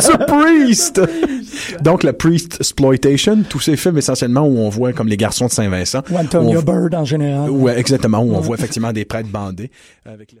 The Priest! Donc, la Priest Exploitation, tous ces films essentiellement où on voit comme les garçons de Saint-Vincent. Ou Antonio on- Bird en général. Ouais, exactement, où on voit effectivement des prêtres bandés. Avec le-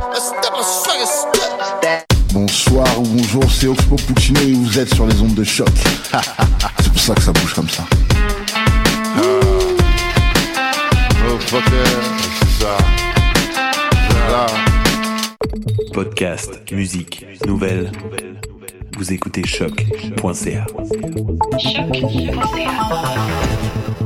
Bonsoir ou bonjour, c'est Oxpo Puccino et vous êtes sur les ondes de choc. c'est pour ça que ça bouge comme ça. Oh. Podcast, musique, nouvelles. Vous écoutez choc.ca. Vous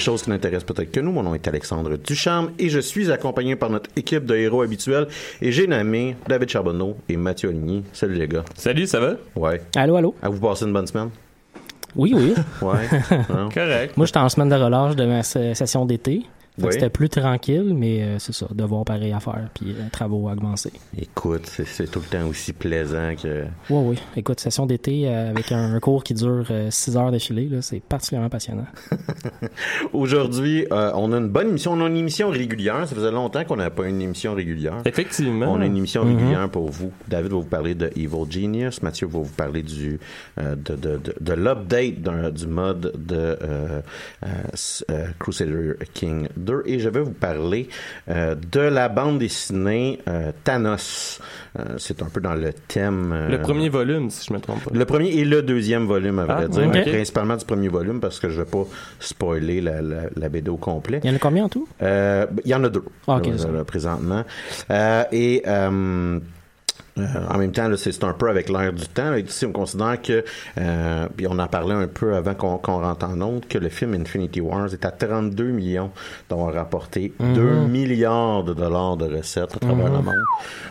choses qui n'intéressent peut-être que nous. Mon nom est Alexandre Ducharme et je suis accompagné par notre équipe de héros habituels et j'ai nommé David Charbonneau et Mathieu Aligny. Salut les gars. Salut, ça va? Ouais. Allô, allô? À vous passer une bonne semaine? Oui, oui. Ouais. Correct. Moi, j'étais en semaine de relâche de ma se- session d'été. Oui. C'était plus tranquille, mais euh, c'est ça, devoir pareil à faire, puis euh, travaux augmentés. Écoute, c'est- tout le temps aussi plaisant que... Oui, oui. Écoute, session d'été euh, avec un, un cours qui dure 6 heures d'affilée, là, c'est particulièrement passionnant. Aujourd'hui, euh, on a une bonne émission. On a une émission régulière. Ça faisait longtemps qu'on n'avait pas une émission régulière. Effectivement. On a une émission régulière pour vous. David va vous parler de Evil Genius. Mathieu va vous parler du euh, de, de, de, de l'update du mode de euh, euh, euh, Crusader King 2. Et je vais vous parler euh, de la bande dessinée euh, Thanos. Euh, C'est un peu dans le thème... euh, Le premier volume, si je me trompe pas. le premier et le deuxième volume, à vrai Ah, dire. Principalement du premier volume, parce que je vais pas spoiler la, la, la BD au complet. Il y en a combien en tout? Euh, Il y en a deux, Ah, ok, là, présentement. Euh, et... euh, en même temps, c'est un peu avec l'air du temps. là. Ici, on considère que, euh, puis on en parlait un peu avant qu'on rentre en onde, que le film Infinity Wars est à 32 millions d'avoir rapporté Mhm. 2 milliards de dollars de recettes à travers Mhm. le monde.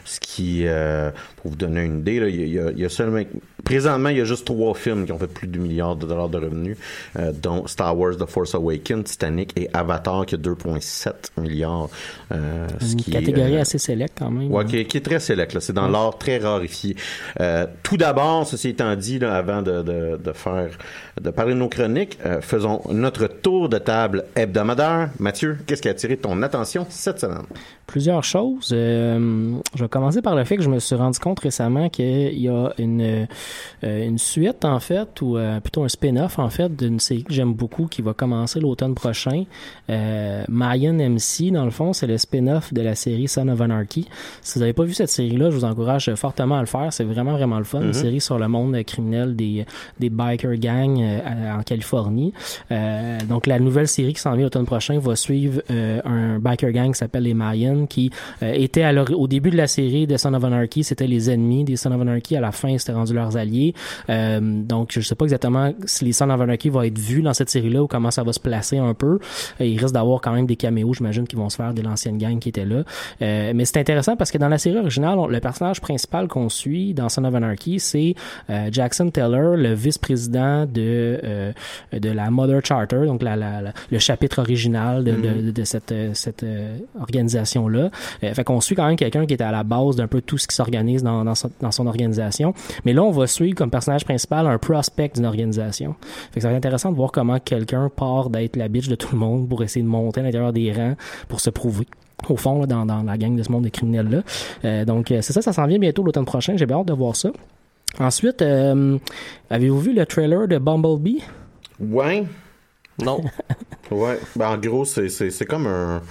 Ce qui, euh, pour vous donner une idée, là, il, y a, il y a- a seulement, présentement, il y a juste trois films qui ont fait plus de 2 milliards de dollars de revenus, euh, dont Star Wars The Force Awakens, Titanic et Avatar qui a 2,7 milliards. euh, ce Une qui est, catégorie assez sélect quand même. Ouais, qui, est- qui est très sélect. là. C'est dans l'art très rarifié. Euh, tout d'abord, ceci étant dit, avant de, faire, de parler de nos chroniques, euh, faisons notre tour de table hebdomadaire. Mathieu, qu'est-ce qui a attiré ton attention cette semaine? Plusieurs choses. Euh, je vais commencer par le fait que je me suis rendu compte récemment qu'il y a une, euh, une suite, en fait, ou plutôt un spin-off, en fait, d'une série que j'aime beaucoup qui va commencer l'automne prochain. Mayan MC, dans le fond, c'est le spin-off de la série Son of Anarchy. Si vous n'avez pas vu cette série-là, je vous encourage fortement à le faire. C'est vraiment, vraiment le fun. Une Mhm. série sur le monde criminel des, des biker gangs euh, en Californie. Euh, donc, la nouvelle série qui s'en vient l'automne prochain va suivre euh, un biker gang qui s'appelle les Mayans, qui euh, était à au début de la série de Son of Anarchy, c'était les ennemis des Son of Anarchy. À la fin, c'était rendu leurs alliés. Euh, donc, je sais pas exactement si les Son of Anarchy vont être vus dans cette série-là ou comment ça va se placer un peu. Il risque d'avoir quand même des caméos, j'imagine, qui vont se faire de l'ancienne gang qui était là. Euh, mais c'est intéressant parce que dans la série originale, on- le personnage principal qu'on suit dans Son of Anarchy, c'est euh, Jackson Teller, le vice-président de euh, de la Mother Charter, donc la, la- la- le chapitre original de, de- de, de cette euh, cette organisation là. fait qu'on suit quand même quelqu'un qui est à la base d'un peu tout ce qui s'organise dans dans son, dans son organisation. Mais là, on va suivre comme personnage principal un prospect d'une organisation. Fait que ça va être intéressant de voir comment quelqu'un part d'être la bitch de tout le monde pour essayer de monter à l'intérieur des rangs pour se prouver au fond là, dans, dans la gang de ce monde de criminels là. Euh, donc euh, c'est ça, ça s'en vient bientôt l'automne prochain. J'ai bien hâte de voir ça. Ensuite, euh, avez-vous vu le trailer de Bumblebee? Ouais. Non. Ouais. Ben, en gros, c'est, c'est, c'est comme un.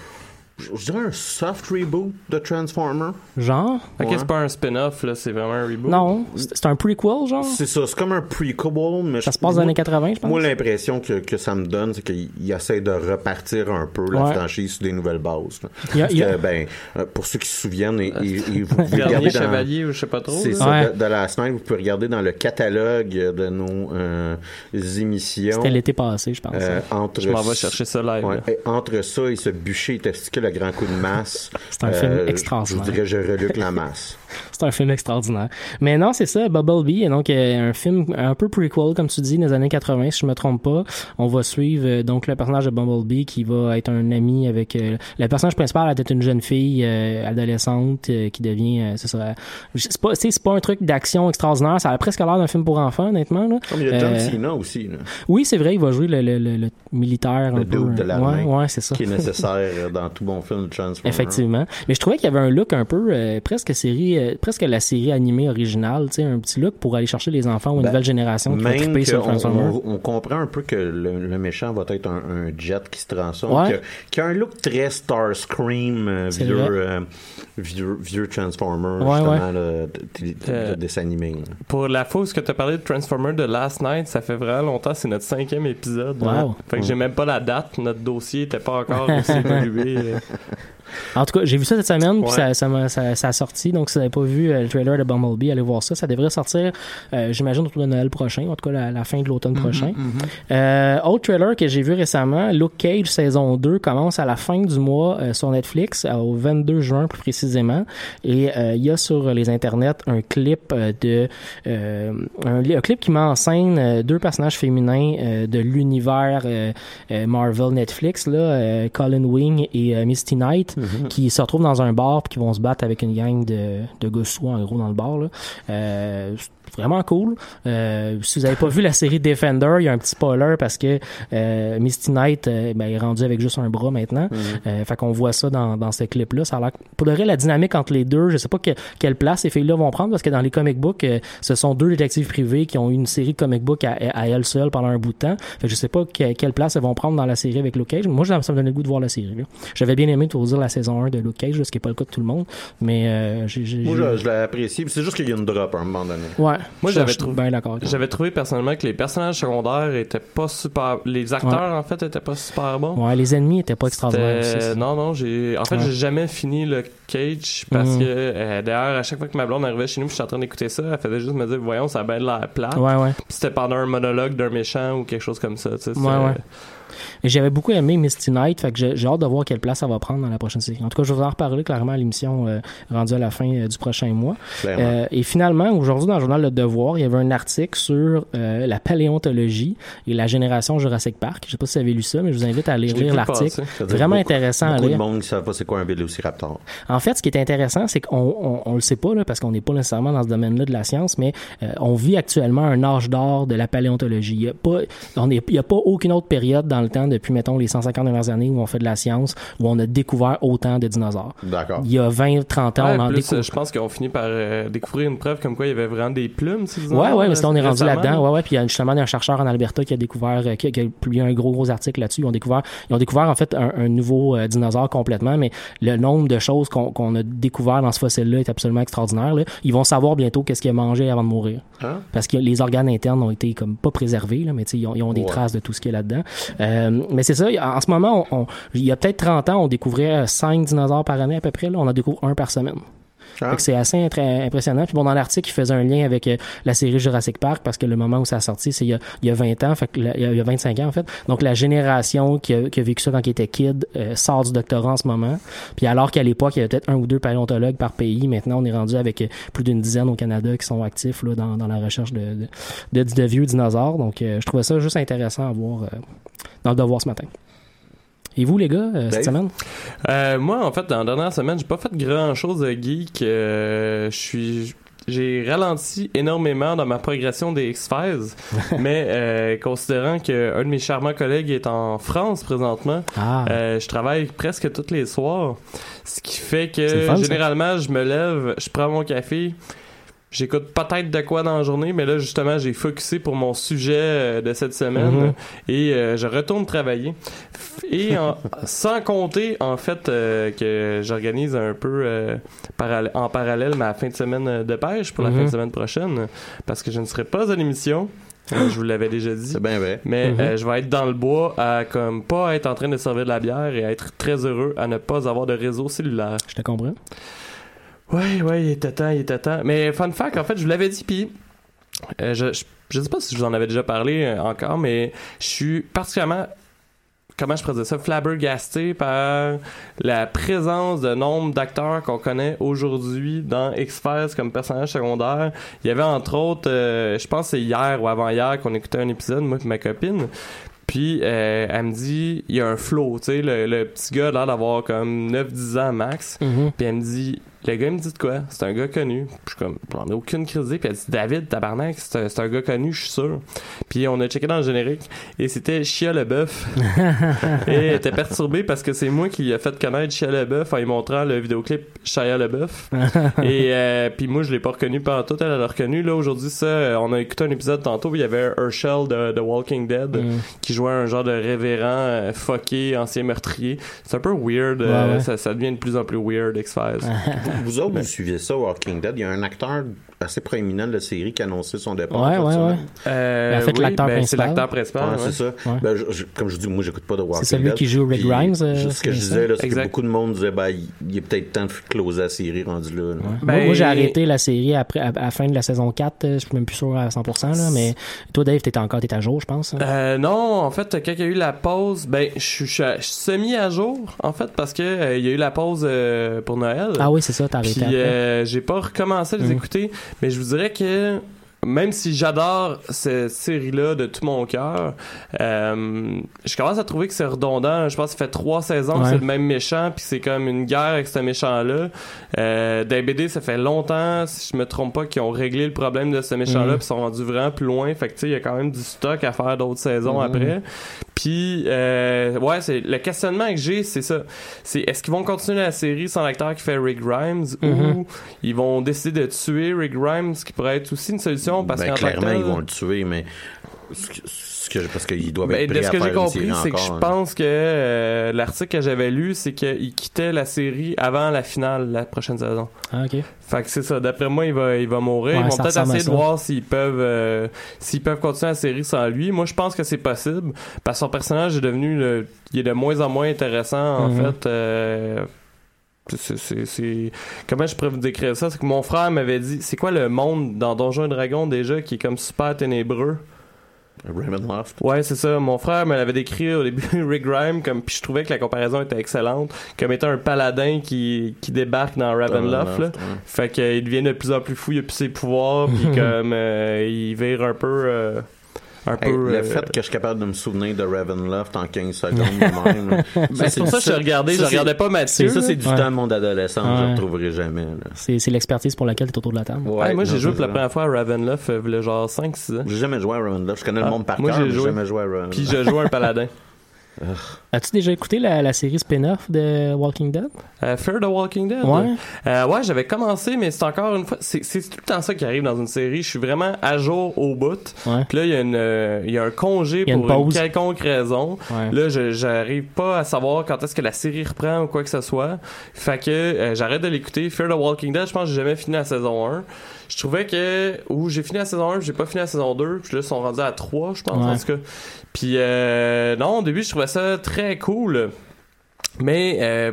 Je dirais un soft reboot de Transformer. Genre? Ok, Ouais. c'est pas un spin-off, là, c'est vraiment un reboot. Non, c'est un prequel, genre? C'est ça, c'est comme un prequel, mais Ça je- se passe dans moi- les années 80, je pense. Moi, l'impression que, que ça me donne, c'est qu'il il essaie de repartir un peu la Ouais. franchise sur des nouvelles bases. là. Il y a- Parce il y a- que, ben, euh, pour ceux qui se souviennent, et, et- et vous pouvez Dernier regarder dans... chevalier ou je sais pas trop. C'est ça, Ouais. de, de la semaine, vous pouvez regarder dans le catalogue de nos euh, émissions. C'était l'été passé, je pense. euh, entre Je m'en vais chercher ça live. Entre ça et ce bûcher testicule à grand coup de masse. C'est un film euh, extraordinaire. Je dirais, je reluque la masse. C'est un film extraordinaire. Mais non, c'est ça, Bumblebee, est donc euh, un film un peu prequel, comme tu dis, des années 80, si je me trompe pas. On va suivre euh, donc le personnage de Bumblebee qui va être un ami avec... euh, le personnage principal va être une jeune fille adolescente qui devient... c'est ça. C'est pas, c'est un truc d'action extraordinaire, ça a presque l'air d'un film pour enfants, honnêtement. Là. Comme il y a John Euh, Cena aussi, là, Oui, c'est vrai, il va jouer le, le, le, le militaire le un peu. de l'armée, Ouais, ouais, c'est ça. qui est nécessaire dans tout bon film de Transformer. Effectivement. Mais je trouvais qu'il y avait un look un peu euh, presque série, euh, presque la série animée originale, tu sais, un petit look pour aller chercher les enfants ou une Ben, nouvelle génération qui va Même triper sur Transformers. on, on comprend un peu que le, le méchant va être un, un jet qui se transforme, Ouais. qui, a, qui a un look très Starscream, euh, C'est vieux, euh, vieux, vieux Transformer, Ouais, justement, ouais. là, de, de- de- Euh, de dessin animé. Pour la fois où tu as parlé de Transformer de Last Night, ça fait vraiment longtemps, c'est notre cinquième épisode. Wow. Fait que j'ai même pas la date, notre dossier était pas encore aussi évolué. euh. En tout cas, j'ai vu ça cette semaine, puis Ouais. ça, ça, ça, ça a sorti. Donc, vous n'avez pas vu euh, le trailer de Bumblebee, allez voir ça. Ça devrait sortir, euh, j'imagine, autour de Noël prochain, en tout cas la, la fin de l'automne prochain. Euh, autre trailer que j'ai vu récemment, Luke Cage saison 2 commence à la fin du mois sur Netflix, au 22 juin plus précisément. Et il y a sur les internets un clip de un, li- un clip qui met en scène deux personnages féminins de l'univers Marvel Netflix, là, Colin Wing et Misty Knight, qui se retrouvent dans un bar puis qui vont se battre avec une gang de, de gars sous, en gros, dans le bar. Là. Euh, vraiment cool. Euh, si vous avez pas vu la série Defender, il y a un petit spoiler parce que euh, Misty Knight euh, ben, est rendu avec juste un bras maintenant. Euh, fait qu'on voit ça dans, dans ce clip-là. Ça a l'air... Pour de vrai, la dynamique entre les deux, je sais pas que- quelle place ces filles-là vont prendre parce que dans les comic books, euh, ce sont deux détectives privés qui ont eu une série de comic books à, à elles seules pendant un bout de temps. Fait que je sais pas que- quelle place elles vont prendre dans la série avec Luke Cage. Moi, ça me donnait le goût de voir la série. J'avais bien aimé, pour vous dire, la saison 1 de Luke Cage, là, ce qui est pas le cas de tout le monde. Mais euh, j'ai... j'ai- Moi, je, je l'ai apprécié. C'est juste qu'il y a une drop à un moment donné. Ouais. Moi, j'avais je suis trouvé- toi. J'avais trouvé personnellement que les personnages secondaires étaient pas super. Les acteurs, en fait, étaient pas super bons. Ouais, les ennemis étaient pas extraordinaires. Aussi, non, non, j'ai. En fait, Ouais. j'ai jamais fini le Cage parce Mhm. que euh, d'ailleurs, à chaque fois que ma blonde arrivait chez nous, puis j'étais en train d'écouter ça, elle faisait juste me dire, voyons, ça a bien de la plate. Ouais, ouais. Puis c'était pendant un monologue d'un méchant ou quelque chose comme ça. tu sais, Ouais, ouais. J'avais beaucoup aimé Misty Knight, fait que j'ai hâte de voir quelle place ça va prendre dans la prochaine série. En tout cas, je vais vous en reparler clairement à l'émission euh, rendue à la fin euh, du prochain mois. Euh, et finalement, aujourd'hui, dans le journal Le Devoir, il y avait un article sur la paléontologie et la génération Jurassic Park. Je sais pas si vous avez lu ça, mais je vous invite à aller lire l'article. Vraiment beaucoup- intéressant à Beaucoup de lire. monde ne savent pas c'est quoi un Vélociraptor. En fait, ce qui est intéressant, c'est qu'on on, on le sait pas là, parce qu'on n'est pas nécessairement dans ce domaine-là de la science, mais on vit actuellement un âge d'or de la paléontologie. Il y a pas, on est, il y a pas aucune autre période dans le temps depuis mettons les 150 dernières années où on fait de la science où on a découvert autant de dinosaures. D'accord. Il y a 20, 30 ans, Ouais, on en plus, découvre. euh, je pense qu'on finit par euh, découvrir une preuve comme quoi il y avait vraiment des plumes. ces Ouais, dinosaures, ouais, mais ça, on est rendu là-dedans. Ouais, ouais. Puis il y a justement un chercheur en Alberta qui a découvert, euh, qui, a, qui a publié un gros, gros article là-dessus. Ils ont découvert, ils ont découvert en fait un, un nouveau euh, dinosaure complètement, mais le nombre de choses qu'on qu'on a découvert dans ce fossile-là est absolument extraordinaire. Là. Ils vont savoir bientôt qu'est-ce qu'il a mangé avant de mourir, Hein? parce que les organes internes ont été comme pas préservés, là, mais tu sais, ils ont, ils ont des Ouais. traces de tout ce qu'il y a là-dedans. Euh, mais c'est ça. En ce moment, on, il y a peut-être 30 ans, on découvrait 5 dinosaures par année à peu près. Là, on en découvre un par semaine. Ah. C'est assez impressionnant. Puis bon, dans l'article, il faisait un lien avec euh, la série Jurassic Park parce que le moment où ça a sorti, c'est il y a, il y a 20 ans, fait que il y a- il y a 25 ans en fait. Donc la génération qui a, qui a vécu ça quand il était kid euh, sort du doctorat en ce moment. Puis alors qu'à l'époque, il y avait peut-être un ou deux paléontologues par pays, maintenant on est rendu avec euh, plus d'une dizaine au Canada qui sont actifs là, dans, dans la recherche de, de, de- de vieux dinosaures. Donc euh, je trouvais ça juste intéressant à voir euh, dans le devoir ce matin. Et vous les gars, euh, cette Dave? semaine? Euh, moi, en fait, dans la dernière semaine, j'ai pas fait grand chose de geek. Euh, je suis. J'ai ralenti énormément dans ma progression des X-Files, mais euh, considérant que un de mes charmants collègues est en France présentement, Ah, euh, je travaille presque tous les soirs, ce qui fait que fun, ça. généralement je me lève, je prends mon café, j'écoute peut-être de quoi dans la journée, mais là justement j'ai focusé pour mon sujet euh, de cette semaine Mhm. et euh, je retourne travailler. Et en- sans compter en fait euh, que j'organise un peu euh, en parallèle ma fin de semaine de pêche pour la Mhm. fin de semaine prochaine, parce que je ne serai pas à l'émission. Je vous l'avais déjà dit. C'est bien vrai. Mais Mhm. euh, je vais être dans le bois à comme pas être en train de servir de la bière et à être très heureux à ne pas avoir de réseau cellulaire. je te comprends. Ouais, ouais, il était temps, il était temps. Mais fun fact, en fait, je vous l'avais dit, puis euh, je, je, je sais pas si je vous en avais déjà parlé euh, encore, mais je suis particulièrement comment je dire ça, flabbergasté par la présence de nombre d'acteurs qu'on connaît aujourd'hui dans X-Files comme personnage secondaire. Il y avait entre autres, euh, je pense que c'est hier ou avant-hier qu'on écoutait un épisode, moi et ma copine. Puis euh, elle me dit, il y a un flow, tu sais, le, le petit gars a l'air d'avoir comme 9-10 ans max. Mhm. Puis elle me dit, le gars il me dit de quoi? C'est un gars connu. Puis je suis comme, j'en ai aucune d'idée. Puis elle dit, David, tabarnak, c'est un, c'est un gars connu, je suis sûr. Puis on a checké dans le générique et c'était Chia Leboeuf. et elle était perturbée parce que c'est moi qui lui ai fait connaître Chia Leboeuf en lui montrant le vidéoclip Shia Leboeuf. et euh, puis moi je l'ai pas reconnu pendant tout, elle l'a reconnu. Là aujourd'hui ça, euh, on a écouté un épisode tantôt où il y avait Herschel de, de Walking Dead Mhm. qui jouait un genre de révérend euh, fucké, ancien meurtrier. C'est un peu weird, euh, ouais. Ça, ça devient de plus en plus weird X-Files. Vous autres, vous suivez ça, Walking Dead. Il y a un acteur assez proéminent de la série qui a annoncé son départ. Ouais, ouais, ouais. Euh, En fait, oui, l'acteur ben, c'est principal. l'acteur principal. Ouais, ouais. c'est ça. Ouais. Ben, je- je- comme je dis, moi, j'écoute pas de Walking C'est celui Dead. qui joue Rick Grimes, euh, ce que je c'est disais, là, c'est que beaucoup de monde disait, ben, il est peut-être temps de closer la série rendu là. Ben, moi, moi, j'ai arrêté la série après, à, à la fin de la saison 4. euh, Je suis même plus sûr à 100%, là, mais toi, Dave, t'étais encore t'es à jour, je pense. hein? Euh, non, en fait, quand il y a eu la pause, ben, je suis- semi à jour, en fait, parce que euh, il y a eu la pause euh, pour Noël. Ah oui, c'est ça, t'as arrêté euh, j'ai pas recommencé à les Mhm. écouter, mais je vous dirais que même si j'adore cette série-là de tout mon cœur, euh, je commence à trouver que c'est redondant. Je pense que ça fait trois saisons que c'est le même méchant, puis c'est comme une guerre avec ce méchant-là. Euh, dans les BD, ça fait longtemps, si je me trompe pas, qu'ils ont réglé le problème de ce méchant-là, Mhm. puis sont rendus vraiment plus loin. Fait que tu sais, il y a quand même du stock à faire d'autres saisons Mhm. après. Puis, euh, ouais, c'est le questionnement que j'ai, c'est ça. C'est est-ce qu'ils vont continuer la série sans l'acteur qui fait Rick Grimes Mhm. ou ils vont décider de tuer Rick Grimes, qui pourrait être aussi une solution parce Ben, clairement, tel- ils vont le tuer, mais ce que, ce que- parce qu'ils doivent Ben, être de prêts ce que j'ai faire une compris, c'est que je hein. pense que euh, l'article que j'avais lu, c'est qu'il quittait la série avant la finale la prochaine saison. Ah, ok. Fait que c'est ça. D'après moi, il va, il va mourir. Ouais, Ils vont peut-être essayer de voir s'ils peuvent, euh, s'ils peuvent continuer la série sans lui. Moi, je pense que c'est possible parce que son personnage est devenu, le- il est de moins en moins intéressant en Mhm. fait. euh, c'est- Comment je pourrais vous décrire ça? C'est que mon frère m'avait dit, c'est quoi le monde dans Donjons et Dragons déjà qui est comme super ténébreux? Ravenloft. Ouais, c'est ça. Mon frère me l'avait décrit au début, Rick Grimes, comme, puis je trouvais que la comparaison était excellente, comme étant un paladin qui, qui débarque dans Ravenloft, là. ouais. Fait qu'il devient de plus en plus fou, il a plus ses pouvoirs, puis comme, euh, il vire un peu, euh, un Hey, peu... le euh, fait que je suis capable de me souvenir de Ravenloft en 15 secondes de même. Ben, c'est pour ça que je regardais, je regardais pas Mathieu. C'est ça, c'est du Ouais. temps de mon adolescence, je ne retrouverai jamais. C'est l'expertise pour laquelle tu es autour de la table. Ouais, moi, j'ai joué pour la première fois à Ravenloft, euh, il y a genre 5-6 ans. J'ai jamais joué à Ravenloft. Je connais Ah, le monde par moi, cœur, j'ai mais j'ai joué. jamais joué à Ravenloft. Puis je joue un paladin. As-tu déjà écouté la, la série spin-off de Walking Dead? Euh, Fear the Walking Dead? Ouais. Euh, ouais, j'avais commencé, mais c'est encore une fois, c'est tout le temps ça qui arrive dans une série. Je suis vraiment à jour au bout. Ouais. Puis là, il y a une, euh, il y a un congé a pour une, quelconque raison. Ouais. Là, je j'arrive pas à savoir quand est-ce que la série reprend ou quoi que ce soit. Fait que euh, j'arrête de l'écouter. Fear the Walking Dead, je pense que j'ai jamais fini la saison 1. Je trouvais que ou j'ai fini la saison 1, puis j'ai pas fini la saison 2, puis là ils sont rendus à 3, je pense Ouais. en tout cas. Puis euh, non, au début, je trouvais ça très cool. Mais euh,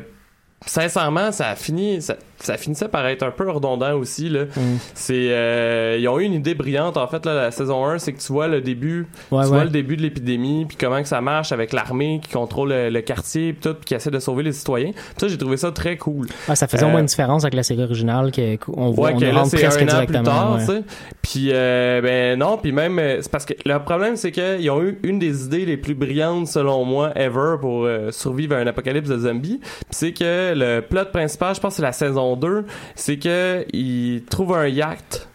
sincèrement, ça a fini ça finissait par être un peu redondant aussi là. Mm. C'est euh, ils ont eu une idée brillante en fait là la saison 1, c'est que tu vois le début, Ouais, tu ouais. vois le début de l'épidémie, puis comment que ça marche avec l'armée qui contrôle le, le quartier puis tout, puis qui essaie de sauver les citoyens. Ça j'ai trouvé ça très cool. Ouais, ça faisait au Euh, moins une différence avec la série originale qu'on voit, on que là c'est presque un an plus tard. Puis euh, ben non, puis même euh, c'est parce que le problème c'est que ils ont eu une des idées les plus brillantes selon moi ever pour euh, survivre à un apocalypse de zombies. C'est que le plot principal, je pense c'est la saison 2, c'est que ils trouvent un yacht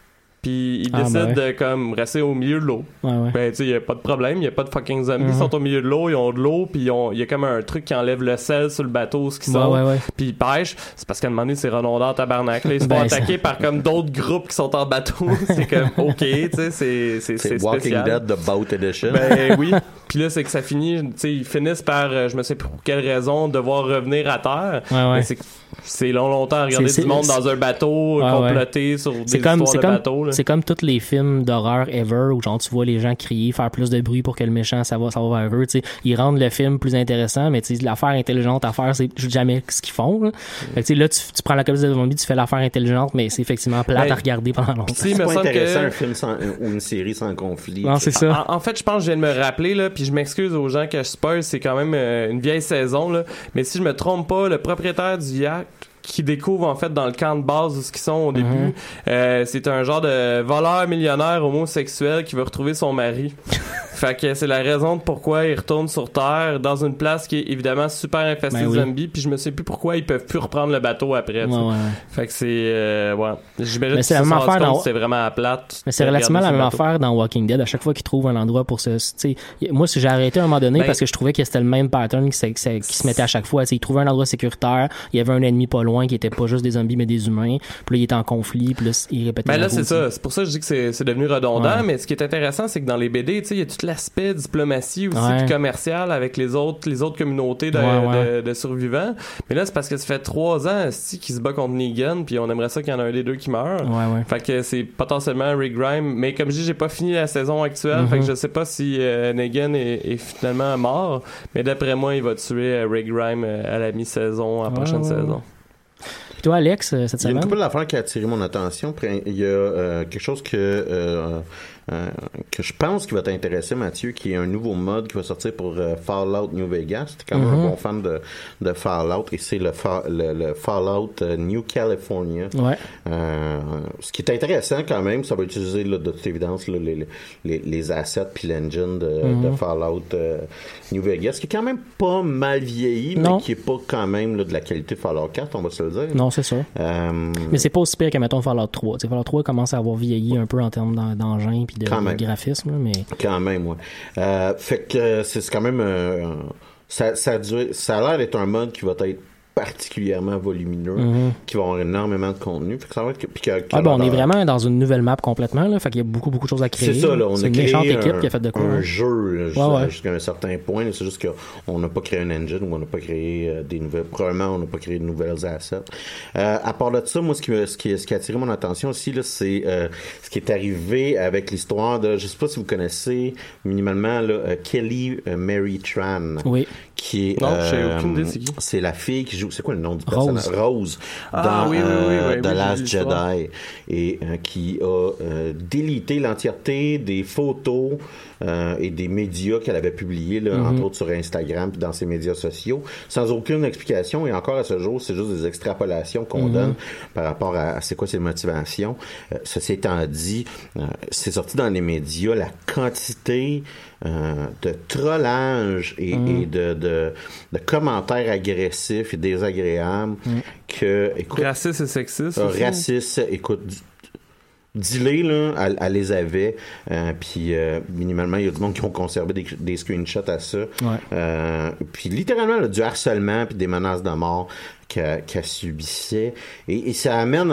puis ils Ah, décident ben de comme rester au milieu de l'eau. Ouais, ouais. Ben, tu sais, il y a pas de problème, il y a pas de fucking zombies, ils Mhm. sont au milieu de l'eau, ils ont de l'eau, puis il y a comme un truc qui enlève le sel sur le bateau, ce qui sort, ouais, ouais. puis ils pêchent. C'est parce qu'à un moment donné, c'est redondant tabarnak. Là, ils se font Ben, ça- attaquer par comme d'autres groupes qui sont en bateau. c'est comme, OK, tu sais, c'est, c'est, c'est C'est Walking. Dead, The Boat Edition. Ben oui. Puis là, c'est que ça finit, tu sais, ils finissent par, euh, je me sais plus pour quelle raison, devoir revenir à terre. Ouais, ouais. Mais c'est, c'est long, longtemps à regarder C'est- du monde dans un bateau, Ouais, ouais. comploté sur des C'est comme, histoires c'est de comme, bateau. là. c'est comme tous les films d'horreur ever où genre tu vois les gens crier, faire plus de bruit pour que le méchant ça va, ça va vers eux. Tu sais, ils rendent le film plus intéressant, mais tu sais, l'affaire intelligente à faire, c'est jamais ce qu'ils font. Là. Fait que, tu sais, là, tu, tu prends la copie de zombie, tu fais l'affaire intelligente, mais c'est effectivement plate Ben, à regarder pendant longtemps. Tu sais, il c'est me pas semble intéressant que- un film sans, ou une série sans conflit. Non, c'est ça. En, en fait, je pense que je viens de me rappeler, là, puis je m'excuse aux gens que je spoil, c'est quand même euh, une vieille saison, là. Mais si je me trompe pas, le propriétaire du yacht qui découvre en fait dans le camp de base où ce qu'ils sont au début, Mhm. euh, c'est un genre de voleur millionnaire homosexuel qui veut retrouver son mari. fait que c'est la raison de pourquoi il retourne sur Terre dans une place qui est évidemment super infestée Ben de oui. zombies, puis je me sais plus pourquoi ils peuvent plus reprendre le bateau après. Ouais, ouais. Fait que c'est euh, ouais. J'imagine que c'est la même affaire dans- c'est vraiment à plate. Mais c'est relativement la même affaire dans Walking Dead. À chaque fois qu'ils trouvent un endroit pour se. Moi, j'ai arrêté à un moment donné Ben- parce que je trouvais que c'était le même pattern qui, se- qui qui se mettait à chaque fois. Tu sais, Ils trouvaient un endroit sécuritaire, il y avait un ennemi pas loin qui était pas juste des zombies mais des humains. Puis là, il était en conflit, puis là, il répétait Ben la là, c'est ça. C'est pour ça que je dis que c'est devenu redondant. Mais ce qui est intéressant, c'est que dans les BD, tu sais, il y a tout l'aspect diplomatie aussi, Ouais. puis commercial avec les autres, les autres communautés de, Ouais, ouais. de- de survivants. Mais là, c'est parce que ça fait trois ans, qu'ils se bat contre Negan, puis on aimerait ça qu'il y en a un des deux qui meurt. Ouais, ouais. Fait que c'est potentiellement Rick Grimes. Mais comme je dis, j'ai pas fini la saison actuelle. Mhm. Fait que je sais pas si euh, Negan est, est finalement mort. Mais d'après moi, il va tuer euh, Rick Grimes euh, à la mi-saison, à la prochaine ouais, saison. Puis toi, Alex, cette Il y a une semaine? couple d'affaires qui a attiré mon attention. Il y a euh, quelque chose que euh, euh, que je pense qui va t'intéresser, Mathieu, qui est un nouveau mode qui va sortir pour euh, Fallout New Vegas. T'es quand même un bon fan de, de Fallout et c'est le, Fa- le, le Fallout euh, New California. Ouais. Ce qui est intéressant quand même, ça va utiliser là, de toute évidence là, les, les, les assets puis l'engine de, Mhm. de Fallout New Vegas, qui est quand même pas mal vieilli, Non. mais qui est pas quand même là, de la qualité Fallout 4, on va se le dire. Non, c'est sûr. Euh, Mais c'est pas aussi pire que, mettons, Fallout 3. Tu sais, Fallout 3 commence à avoir vieilli un peu en termes d'en- d'engin puis de, Quand de même. graphisme, mais Quand même, ouais. Euh, fait que euh, c'est c'est quand même... euh, ça, ça, a duré- ça a l'air d'être un mode qui va être particulièrement volumineux, Mhm. qui va avoir énormément de contenu. Fait que ça va être... que- puis que- que Ah, ben, on est vraiment dans une nouvelle map complètement, là. Fait qu'il y a beaucoup, beaucoup de choses à créer. C'est ça, là. On C'est a une créé méchante un, équipe qui a fait de quoi. un hein. jeu jusqu'à, Ouais, ouais. jusqu'à un certain point. C'est juste qu'on n'a pas créé un engine ou on n'a pas créé euh, des nouvelles. Probablement, on n'a pas créé de nouvelles assets. Euh, à part de ça, moi, ce qui, ce qui, ce qui a attiré mon attention aussi, là, c'est euh, ce qui est arrivé avec l'histoire de. Je sais pas si vous connaissez minimalement là, euh, Kelly euh, Mary Tran. Oui. Qui est, Non, euh, j'ai aucune idée c'est qui? c'est la fille qui joue, c'est quoi le nom du Rose. personnage? Rose. Ah, dans oui, oui, oui, euh, The Last. Jedi. Et euh, qui a euh, délité l'entièreté des photos et des médias qu'elle avait publiés, là, Mhm. entre autres sur Instagram puis dans ses médias sociaux, sans aucune explication. Et encore à ce jour, c'est juste des extrapolations qu'on Mhm. donne par rapport à, c'est quoi ses motivations. Ceci étant dit, c'est sorti dans les médias la quantité euh, de trollage et, et de, de, de commentaires agressifs et désagréables que, écoute, Raciste et sexiste. euh, aussi. raciste, écoute, d- dis-les, là, elle, elle les avait. euh, puis, euh, minimalement, il y a du monde qui ont conservé des, des screenshots à ça. Euh, puis, littéralement, là, du harcèlement puis des menaces de mort qu'elle subissait. Et, et ça amène...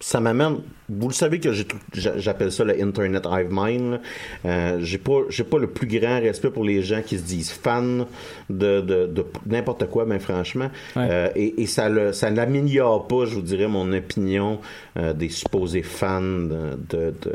ça m'amène. Vous le savez que j'appelle ça le Internet Hive Mind. là. Euh, j'ai pas, j'ai pas le plus grand respect pour les gens qui se disent fans de, de, de n'importe quoi, ben franchement. Ouais. Euh, et, et ça le, ça n'améliore pas, je vous dirais, mon opinion euh, des supposés fans de, de, de,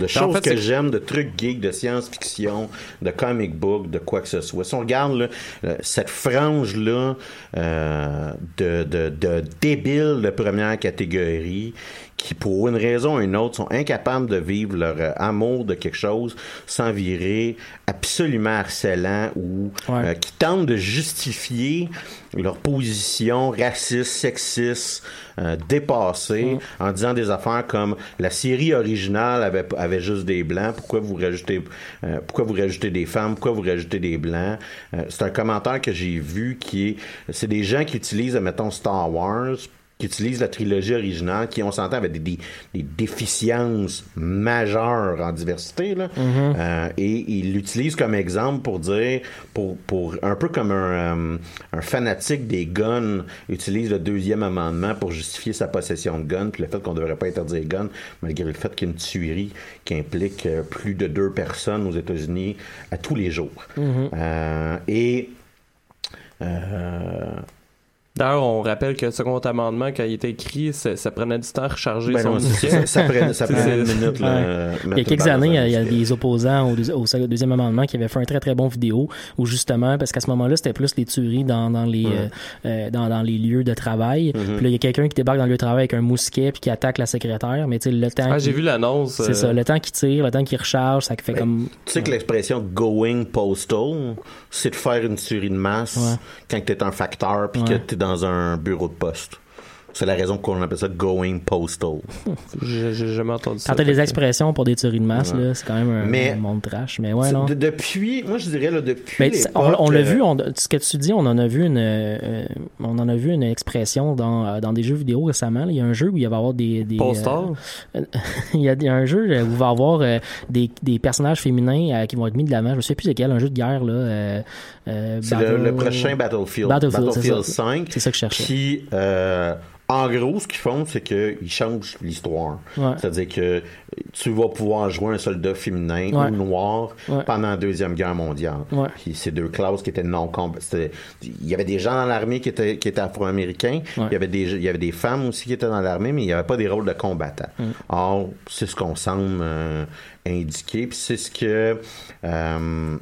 de choses fait, que j'aime, de trucs geeks, de science-fiction, de comic book, de quoi que ce soit. Si on regarde là, euh, cette frange-là euh, de, de, de débiles de première catégorie qui, pour une raison ou une autre, sont incapables de vivre leur euh, amour de quelque chose sans virer absolument harcelant ou Ouais. euh, qui tentent de justifier leur position raciste, sexiste, euh, dépassée, en disant des affaires comme la série originale avait, avait juste des blancs, pourquoi vous rajoutez, euh, pourquoi vous rajoutez des femmes, pourquoi vous rajoutez des blancs. Euh, c'est un commentaire que j'ai vu qui est, c'est des gens qui utilisent, mettons, Star Wars qui utilisent la trilogie originale, qui, on s'entend, avec des, des, des déficiences majeures en diversité, là. Euh, et ils l'utilisent comme exemple pour dire, pour, pour un peu comme un, euh, un fanatique des guns utilise le deuxième amendement pour justifier sa possession de guns, puis le fait qu'on ne devrait pas interdire les guns, malgré le fait qu'il y a une tuerie qui implique euh, plus de deux personnes aux États-Unis à tous les jours. Euh, et euh, D'ailleurs, on rappelle que le second amendement, quand il était écrit, ça, ça prenait du temps à recharger Ben son non, logiciel. ça, ça prenait, ça une minute. Là, Ouais. euh, Il y a quelques années, il y a des opposants au, deux- au deuxième amendement qui avaient fait un très très bon vidéo où justement, parce qu'à ce moment-là, c'était plus les tueries dans, dans les euh, euh, dans, dans les lieux de travail. Mm-hmm. Puis là, il y a quelqu'un qui débarque dans le lieu de travail avec un mousquet puis qui attaque la secrétaire. Mais tu sais, le temps. Ah, j'ai vu l'annonce. C'est euh, ça, le temps qu'il tire, le temps qu'il recharge, ça fait Ben, comme. Tu sais que l'expression going postal, c'est de faire une tuerie de masse Ouais. quand tu es un facteur puis Ouais. que tu es dans un bureau de poste. C'est la raison qu'on appelle ça going postal. J'ai jamais entendu ça. Quand t'as des expressions pour des tueries de masse, Ouais. là, c'est quand même un, Mais- un monde trash. Mais ouais, non. de- depuis, moi je dirais là, depuis. Mais c'est- on, on l'a vu, euh, on, ce que tu dis, on en a vu une, euh, on en a vu une expression dans, euh, dans des jeux vidéo récemment. là. Il y a un jeu où il va y avoir des, des Postal? euh, il y a un jeu où il va y avoir euh, des, des personnages féminins euh, qui vont être mis de l'avant. Je me souviens plus lequel, un jeu de guerre là. euh, euh, C'est le, Battle- le prochain Battlefield. Battlefield, ça. 5. C'est ça que je cherchais. Qui, euh, en gros, ce qu'ils font, c'est qu'ils changent l'histoire. Ouais. C'est-à-dire que tu vas pouvoir jouer un soldat féminin Ouais. ou noir Ouais. pendant la Deuxième Guerre mondiale. Puis c'est deux classes qui étaient non. Il y avait des gens dans l'armée qui étaient, qui étaient afro-américains. Ouais. Il, y avait des, il y avait des femmes aussi qui étaient dans l'armée, mais il n'y avait pas des rôles de combattants. Mm. Or, c'est ce qu'on semble euh, indiquer. Puis c'est ce que euh,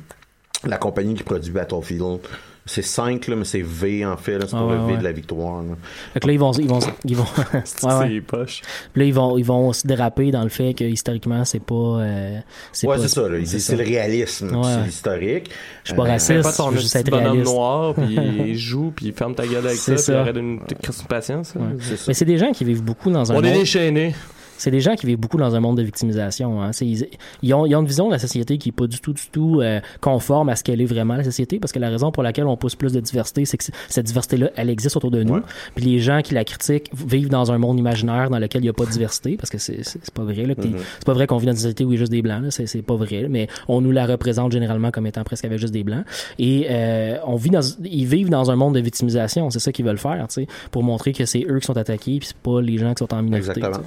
la compagnie qui produit Battlefield c'est 5, là, mais c'est V en fait. là. C'est Ah pour ouais, le V ouais. de la victoire. là. Fait que là, ils vont, ils vont, ils vont, ouais, poche. Puis là, ils vont, ils vont se déraper dans le fait que historiquement, c'est pas, euh, c'est Ouais, pas- c'est ça. là. Il C'est le réalisme. Ouais. C'est l'historique. Je suis pas Euh, raciste. Pas ton je juste être bonhomme réaliste. noir, puis il joue, puis ferme ta gueule avec ça, C'est puis ça. arrête une crise de patience. là. Ouais. c'est ça. Mais c'est des gens qui vivent beaucoup dans un On est déchaînés. C'est des gens qui vivent beaucoup dans un monde de victimisation. Hein. C'est- Ils, ils ont, ils ont une vision de la société qui est pas du tout, du tout euh, conforme à ce qu'elle est vraiment la société, parce que la raison pour laquelle on pousse plus de diversité, c'est que cette diversité-là, elle existe autour de nous. Ouais. Puis les gens qui la critiquent vivent dans un monde imaginaire dans lequel il n'y a pas de diversité, parce que c'est pas vrai. t'es- Mm-hmm. C'est pas vrai qu'on vit dans une société où il y a juste des blancs. là. C'est c'est pas vrai. Mais on nous la représente généralement comme étant presque avec juste des blancs. Et euh, on vit dans, ils vivent dans un monde de victimisation. C'est ça qu'ils veulent faire, pour montrer que c'est eux qui sont attaqués, puis c'est pas les gens qui sont en minorité. Exactement.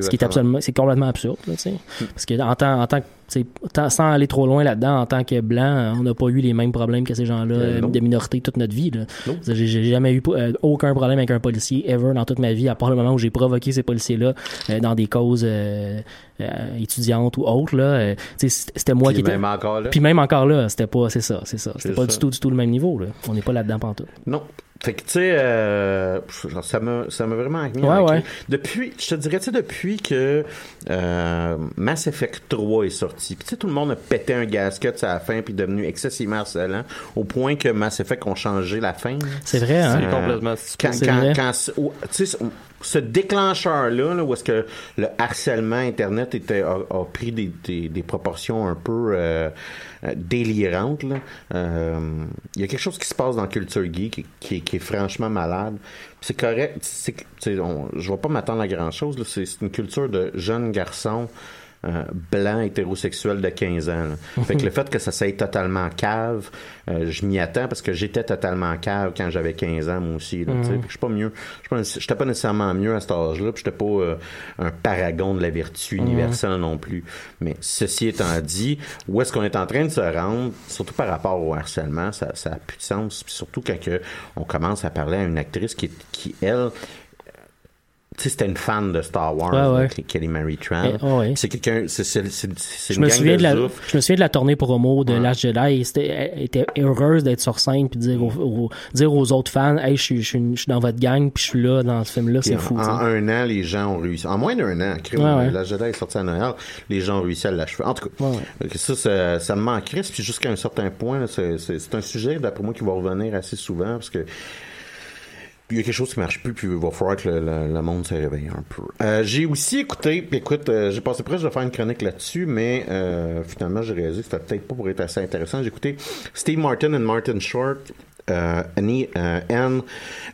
Ce qui est absolument, c'est complètement absurde, là, tu sais. Parce que en tant, en tant que, sans aller trop loin là-dedans, en tant que blanc, on n'a pas eu les mêmes problèmes que ces gens-là Euh, de minorité toute notre vie. J'ai jamais eu euh, aucun problème avec un policier ever dans toute ma vie, à part le moment où j'ai provoqué ces policiers-là euh, dans des causes étudiantes ou autres. Là, c'était moi Puis qui était. même encore là. Puis même encore là, c'était pas, c'est ça, c'est ça. C'était pas ça. du tout, du tout le même niveau. Là. On n'est pas là-dedans pantoute. Non. Fait que, tu sais, euh, ça m'a, ça m'a vraiment mis Ouais, ouais. Depuis, je te dirais, tu sais, depuis que euh, Mass Effect 3 est sorti, puis tu sais, tout le monde a pété un gasket à la fin, puis est devenu excessivement harcelant, au point que Mass Effect ont changé la fin. C'est vrai, hein? C'est complètement Quand, C'est quand, quand tu sais, ce déclencheur-là, là, où est-ce que le harcèlement Internet était, a, a pris des, des, des proportions un peu euh, délirantes, là, euh, il y a quelque chose qui se passe dans culture geek qui, qui, est- franchement malade. C'est correct. je vais pas m'attendre à grand-chose. c'est une culture de jeunes garçons euh, blancs hétérosexuels de 15 ans. là. Fait que le fait que ça soit totalement cave, euh, je m'y attends parce que j'étais totalement cave quand j'avais 15 ans moi aussi. Là, que Je suis pas mieux. Je suis pas J'étais pas nécessairement mieux à cet âge-là. Puis j'étais pas euh, un paragon de la vertu universelle non plus. Mais ceci étant dit, où est-ce qu'on est en train de se rendre, surtout par rapport au harcèlement, ça, ça a plus de sens. Puis surtout quand que on commence à parler à une actrice qui, qui elle, tu sais, c'était une fan de Star Wars, Ouais, Kelly Mary Tran. Eh, ouais, ouais. C'est quelqu'un, c'est, c'est, c'est, c'est Je une me, gang souviens de la, je me souviens de la tournée promo de. Last Jedi. et c'était- Elle était heureuse d'être sur scène puis dire aux, aux- dire aux autres fans, hey, je suis, je suis, une- je suis dans votre gang puis je suis là dans ce film-là, c'est fou. en un an, les gens ont réussi. En moins d'un an, crime, Ouais, ouais. la Jedi est sortie à Noël, les gens ont réussi à l'achever. En tout cas, ça, ça, ça me manquerait. Puis jusqu'à un certain point, là, c'est, c'est, c'est un sujet, d'après moi, qui va revenir assez souvent parce que il y a quelque chose qui marche plus, puis il va falloir que le, le- le monde se réveille un peu. Euh, j'ai aussi écouté, puis écoute, euh, j'ai passé proche de faire une chronique là-dessus, mais euh, finalement, j'ai réalisé que c'était peut-être pas pour être assez intéressant. J'ai écouté Steve Martin and Martin Short. euh, an,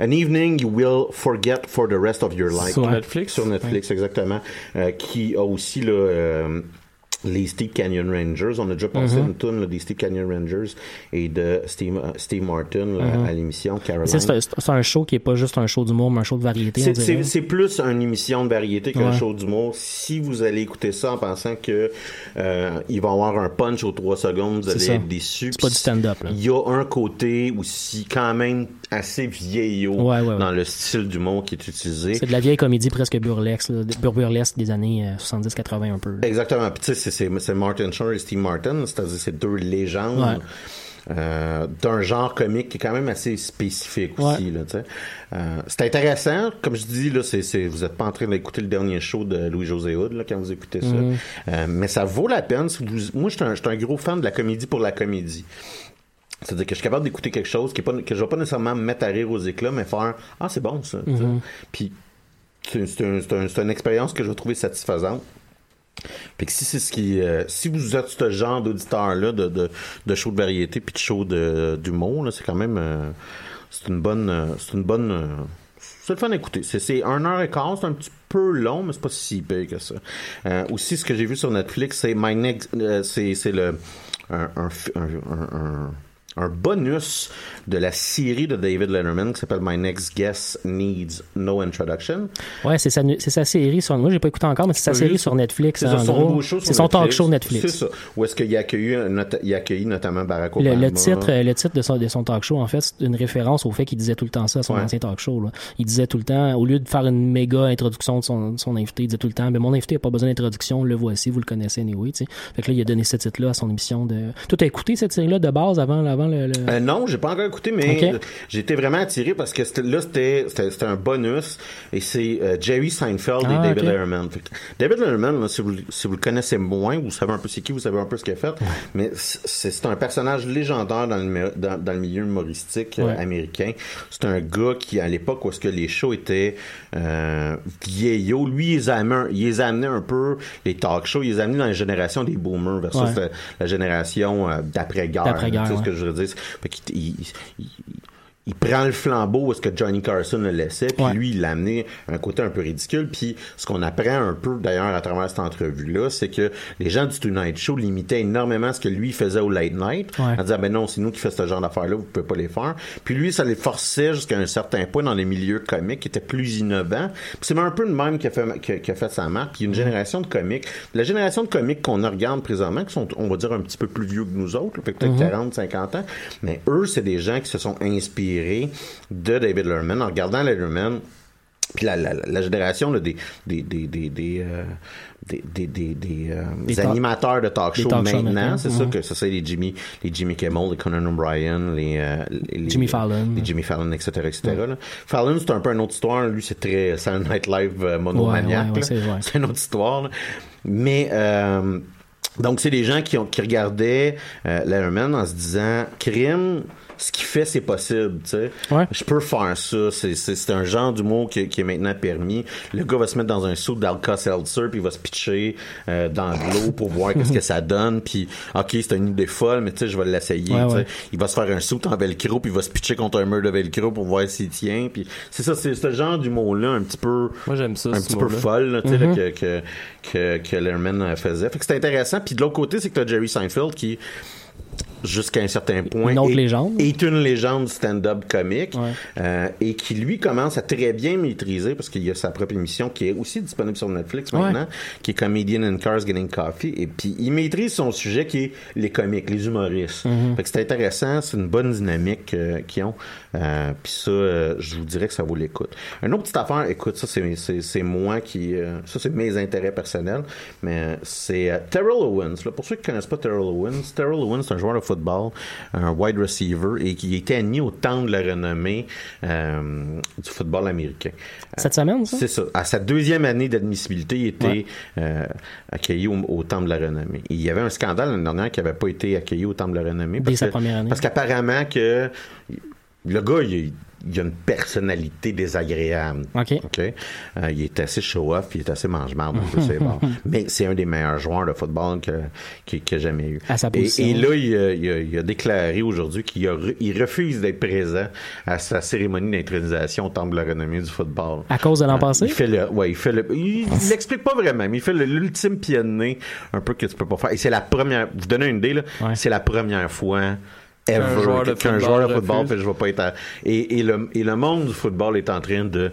e- evening you will forget for the rest of your life. Sur Netflix? Sur Netflix, exactement. Euh, qui a aussi euh, les Steve Canyon Rangers. On a déjà passé Mhm. une tune là, des Steve Canyon Rangers et de Steve, euh, Steve Martin là, à l'émission Caroline. C'est un, show qui est pas juste un show d'humour, mais un show de variété. C'est- plus une émission de variété qu'un Ouais. show d'humour. Si vous allez écouter ça en pensant que euh, il va y avoir un punch aux trois secondes, vous allez ça. être déçu. C'est pas du stand-up. Il y a un côté aussi quand même assez vieillot Ouais, ouais, ouais. dans le style d'humour qui est utilisé. C'est de la vieille comédie presque burlesque, là, burlesque des années euh, 70-80 un peu. Exactement. Puis tu sais, c'est- Martin Short et Steve Martin, c'est-à-dire c'est deux légendes. Ouais. euh, d'un genre comique qui est quand même assez spécifique aussi. Euh, c'est intéressant, comme je dis, là, vous n'êtes pas en train d'écouter le dernier show de Louis-José Hood là, quand vous écoutez ça. Mhm. Euh, mais ça vaut la peine. Si vous, moi, je suis un, gros fan de la comédie pour la comédie. C'est-à-dire que je suis capable d'écouter quelque chose qui est pas, que je vais pas nécessairement me mettre à rire aux éclats, mais faire Ah, c'est bon ça. Mhm. Puis c'est, c'est, un- c'est un- c'est une expérience que je vais trouver satisfaisante. Fait si c'est ce qui, euh, si vous êtes ce genre d'auditeur là, de, de, de show de variété puis de show de d'humour là, c'est quand même, euh, c'est une bonne, euh, c'est une bonne, euh, c'est le fun à écouter. C'est, c'est un heure et quart, c'est un petit peu long, mais c'est pas si pire que ça. Aussi, ce que j'ai vu sur Netflix, c'est My Next, euh, c'est, le, un, un- bonus de la série de David Letterman qui s'appelle My Next Guest Needs No Introduction. Ouais, c'est sa, sa série sur. Moi, j'ai pas écouté encore, mais c'est sa série sur Netflix. C'est son talk show Netflix. C'est ça. Où est-ce qu'il a accueilli, il a accueilli notamment Barack Obama. le titre, euh, le titre de son, de son talk show, en fait, c'est une référence au fait qu'il disait tout le temps ça à son Ouais. ancien talk show. Là. Il disait tout le temps, au lieu de faire une méga introduction de son, de son invité, il disait tout le temps, ben, mon invité n'a pas besoin d'introduction, le voici, vous le connaissez anyway. tu sais. Fait que là, il a donné ce titre-là à son émission de. Toi, t'as écouté cette série-là de base avant, avant le. le- Euh, non, j'ai pas encore écouté, mais Ok. euh, j'ai été vraiment attiré parce que là, c'était, un bonus et c'est euh, Jerry Seinfeld Ah, et David ok. Letterman. David Letterman, là, si, vous, si vous le connaissez moins, vous savez un peu c'est qui, vous savez un peu ce qu'il a fait, mais c'est, c'est un personnage légendaire dans le, dans, dans le milieu humoristique euh, Ouais. américain. C'est un gars qui, à l'époque où est-ce que les shows étaient euh, vieillots, lui, il les, a amené, il les a amenés un peu, les talk shows, il les a amenés dans la génération des boomers versus Ouais. la, la génération d'après-guerre. Sais ce que je veux dire? Il prend le flambeau où est-ce que Johnny Carson le laissait, puis Ouais. lui, il l'a amené à un côté un peu ridicule. Puis ce qu'on apprend un peu, d'ailleurs, à travers cette entrevue-là, c'est que les gens du Tonight Show limitaient énormément ce que lui faisait au Late Night, Ouais. en disant, ben non, c'est nous qui faisons ce genre d'affaires-là, vous pouvez pas les faire. Puis lui, ça les forçait jusqu'à un certain point dans les milieux comiques qui étaient plus innovants. Puis c'est un peu le même qui a fait, qui a, qui a fait sa marque. Puis il y a une génération de comiques. La génération de comiques qu'on regarde présentement, qui sont, on va dire, un petit peu plus vieux que nous autres, peut-être 40, 50 ans, mais eux, c'est des gens qui se sont inspirés de David Letterman en regardant Letterman Puis la, la, la génération là, des, des, des, des, des, euh, des, des, des, des, euh, Des des talk- animateurs de talk show talk maintenant. C'est ça mhm. que ça, c'est les Jimmy, les Jimmy Kimmel, les Conan O'Brien, les, euh, les- Jimmy Fallon. les Jimmy Fallon, etc., etc. là. Fallon, c'est un peu une autre histoire. Lui, c'est très Saturday Night Live euh, monomaniaque. Ouais, ouais, ouais, c'est une autre histoire. là. Mais euh, donc, c'est des gens qui, ont, qui regardaient euh, Letterman en se disant crime. Ce qu'il fait, c'est possible, tu sais. Ouais. Je peux faire ça. C'est, un genre d'humour qui, qui est maintenant permis. Le gars va se mettre dans un saut d'Alka-Seltzer, puis il va se pitcher euh, dans de l'eau pour voir qu'est-ce que ça donne. Puis, OK, c'est une idée folle, mais tu sais, je vais l'essayer. Ouais, tu sais. ouais. Il va se faire un saut en velcro, puis il va se pitcher contre un mur de velcro pour voir s'il tient. Puis, c'est ça, c'est ce genre d'humour-là, un petit peu Moi, j'aime ça, un ce petit peu folle là, tu Mm-hmm. là, que, que, que, que Letterman euh, faisait. Fait que c'est intéressant. Puis de l'autre côté, c'est que t'as Jerry Seinfeld qui, jusqu'à un certain point, Une autre est, légende. est une légende stand-up comique Ouais. euh, et qui, lui, commence à très bien maîtriser parce qu'il y a sa propre émission qui est aussi disponible sur Netflix Ouais. maintenant, qui est Comedian in Cars Getting Coffee. Et puis, il maîtrise son sujet qui est les comiques, les humoristes. Fait que c'est intéressant, c'est une bonne dynamique euh, qu'ils ont. Euh, puis ça, euh, je vous dirais que ça vaut l'écoute. Une autre petite affaire, écoute, ça, c'est, moi qui... ça, c'est mes intérêts personnels, mais c'est Terrell Owens. Là, pour ceux qui connaissent pas Terrell Owens, Terrell Owens, c'est un joueur de football, un wide receiver, et qui était admis au temple de la renommée euh, du football américain. Cette semaine, ça? C'est ça. À sa deuxième année d'admissibilité, il était Ouais. euh, accueilli au, au Temple de la Renommée. Et il y avait un scandale l'année dernière qui n'avait pas été accueilli au Temple de la Renommée. Dès parce sa que- première année. Parce qu'apparemment que le gars, il, il a une personnalité désagréable. OK. OK? Euh, il est assez show-off, il est assez mange-marde. Mais c'est un des meilleurs joueurs de football que, que, que j'ai jamais eu. À sa et, position. et là, il a, il a- il a déclaré aujourd'hui qu'il il refuse d'être présent à sa cérémonie d'intronisation au Temple de la Renommée du football. À cause de l'an Euh, passé? Il fait le, ouais, il fait le, il, l'explique pas vraiment, mais il fait l'ultime pied de nez, un peu que tu peux pas faire. Et c'est la première, vous donnez une idée, là, Ouais. c'est la première fois ever Qu'un joueur de football fait, je vais pas être à- et, et le, et le monde du football est en train de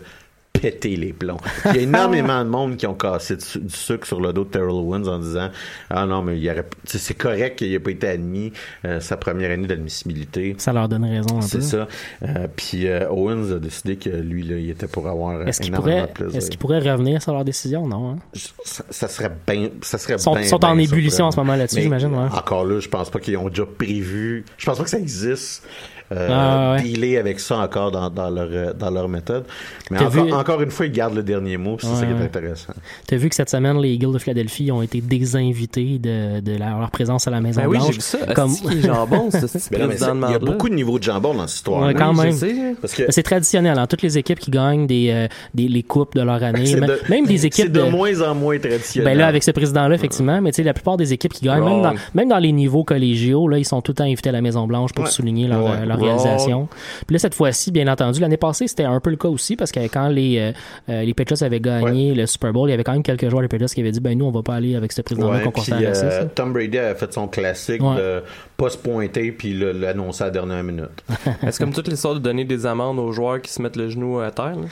péter les plombs. Il y a énormément de monde qui ont cassé du, du sucre sur le dos de Terrell Owens en disant ah non mais il y aurait c'est correct qu'il ait pas été admis euh, sa première année d'admissibilité. Ça leur donne raison un peu. C'est ça. Euh, puis euh, Owens a décidé que lui là, il était pour avoir Est-ce énormément de plaisir. est-ce qu'ils pourraient revenir sur leur décision? Non, hein? ça, ça serait bien ça serait Ils sont- ben, sont ben en ébullition en ce moment là-dessus, j'imagine, ouais. Encore là, je pense pas qu'ils ont déjà prévu. Je pense pas que ça existe. Euh, Ah, ouais. dealer avec ça encore dans, dans leur euh, dans leur méthode. Mais encore, vu- encore une fois, ils gardent le dernier mot. C'est ça qui est ouais. intéressant. T'as vu que cette semaine, les Eagles de Philadelphie ont été désinvités de, de leur, leur présence à la Maison Ben oui, Blanche. j'ai vu ça. Comme- jambon, non, mais c'est- il y a beaucoup de niveaux de jambon dans cette histoire. Ouais, quand Oui, même. sais. Parce que C'est traditionnel, hein. toutes les équipes qui gagnent des, euh, des les coupes de leur année, c'est même, de- même des équipes c'est de, moins en moins traditionnel. Ben là, avec ce président-là, effectivement, mais tu sais, la plupart des équipes qui gagnent, même dans, même dans les niveaux collégiaux, là, ils sont tout le temps invités à la Maison-Blanche pour Ouais. souligner leur, Ouais. leur Wrong. réalisation. Puis là, cette fois-ci, bien entendu, l'année passée, c'était un peu le cas aussi, parce que quand les, euh, euh, les Patriots avaient gagné le Super Bowl, il y avait quand même quelques joueurs des Patriots qui avaient dit, ben nous, on va pas aller avec ce président-là Ouais, qu'on assez, euh. Tom Brady a fait son classique Ouais. de pas se pointer puis l'annoncer à la dernière minute. Est-ce comme toute l'histoire de donner des amendes aux joueurs qui se mettent le genou à terre? là?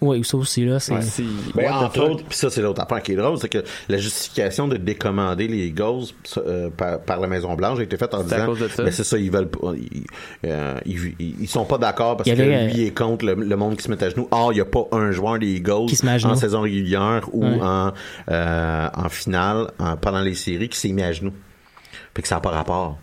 Oui, ça aussi, là, c'est... Si- Ben, entre fuck? autres, puis ça c'est l'autre affaire qui est drôle, c'est que la justification de décommander les Eagles euh, par, par la Maison Blanche a été faite en C'est à disant, cause de ça? ben c'est ça, ils veulent, pas- ils, euh, ils, ils- sont pas d'accord parce que lui est contre le, le monde qui se met à genoux. Or, il y a pas un joueur des Eagles Qui se met à genoux. en saison régulière ou Ouais. en euh, en finale en- pendant les séries qui s'est mis à genoux. Fait que ça n'a pas rapport.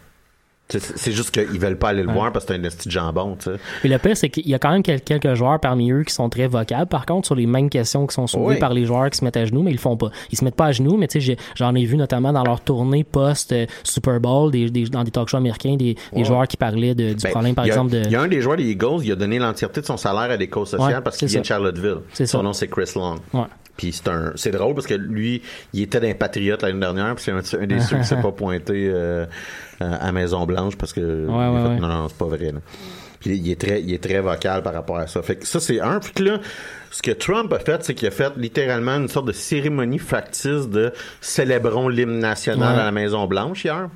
C'est juste qu'ils veulent pas aller le Ouais. voir parce que c'est un esti de jambon, tu sais. Mais le pire, c'est qu'il y a quand même quel- quelques joueurs parmi eux qui sont très vocables. Par contre, sur les mêmes questions qui sont soulevées Oui. par les joueurs qui se mettent à genoux, mais ils le font pas. Ils se mettent pas à genoux, mais tu sais, j'en ai vu notamment dans leur tournée post-Super Bowl, des, des- dans des talk shows américains, des, joueurs qui parlaient de- du Ben, problème, par a- exemple, de... Il y a un des joueurs des Eagles, il a donné l'entièreté de son salaire à des causes sociales Ouais, parce qu'il vient de. Charlottesville. Son ça. nom, c'est Chris Long. Puis c'est un, c'est drôle parce que lui, il était d'un patriote l'année dernière, puis c'est un, un des ceux qui s'est pas pointé euh, à Maison Blanche parce que ouais, fait, ouais. non non c'est pas vrai. Là. Puis il est très, il est très vocal par rapport à ça. Fait que ça c'est un. Puis que là, ce que Trump a fait, c'est qu'il a fait littéralement une sorte de cérémonie factice de célébrons l'hymne national à la Maison Blanche hier.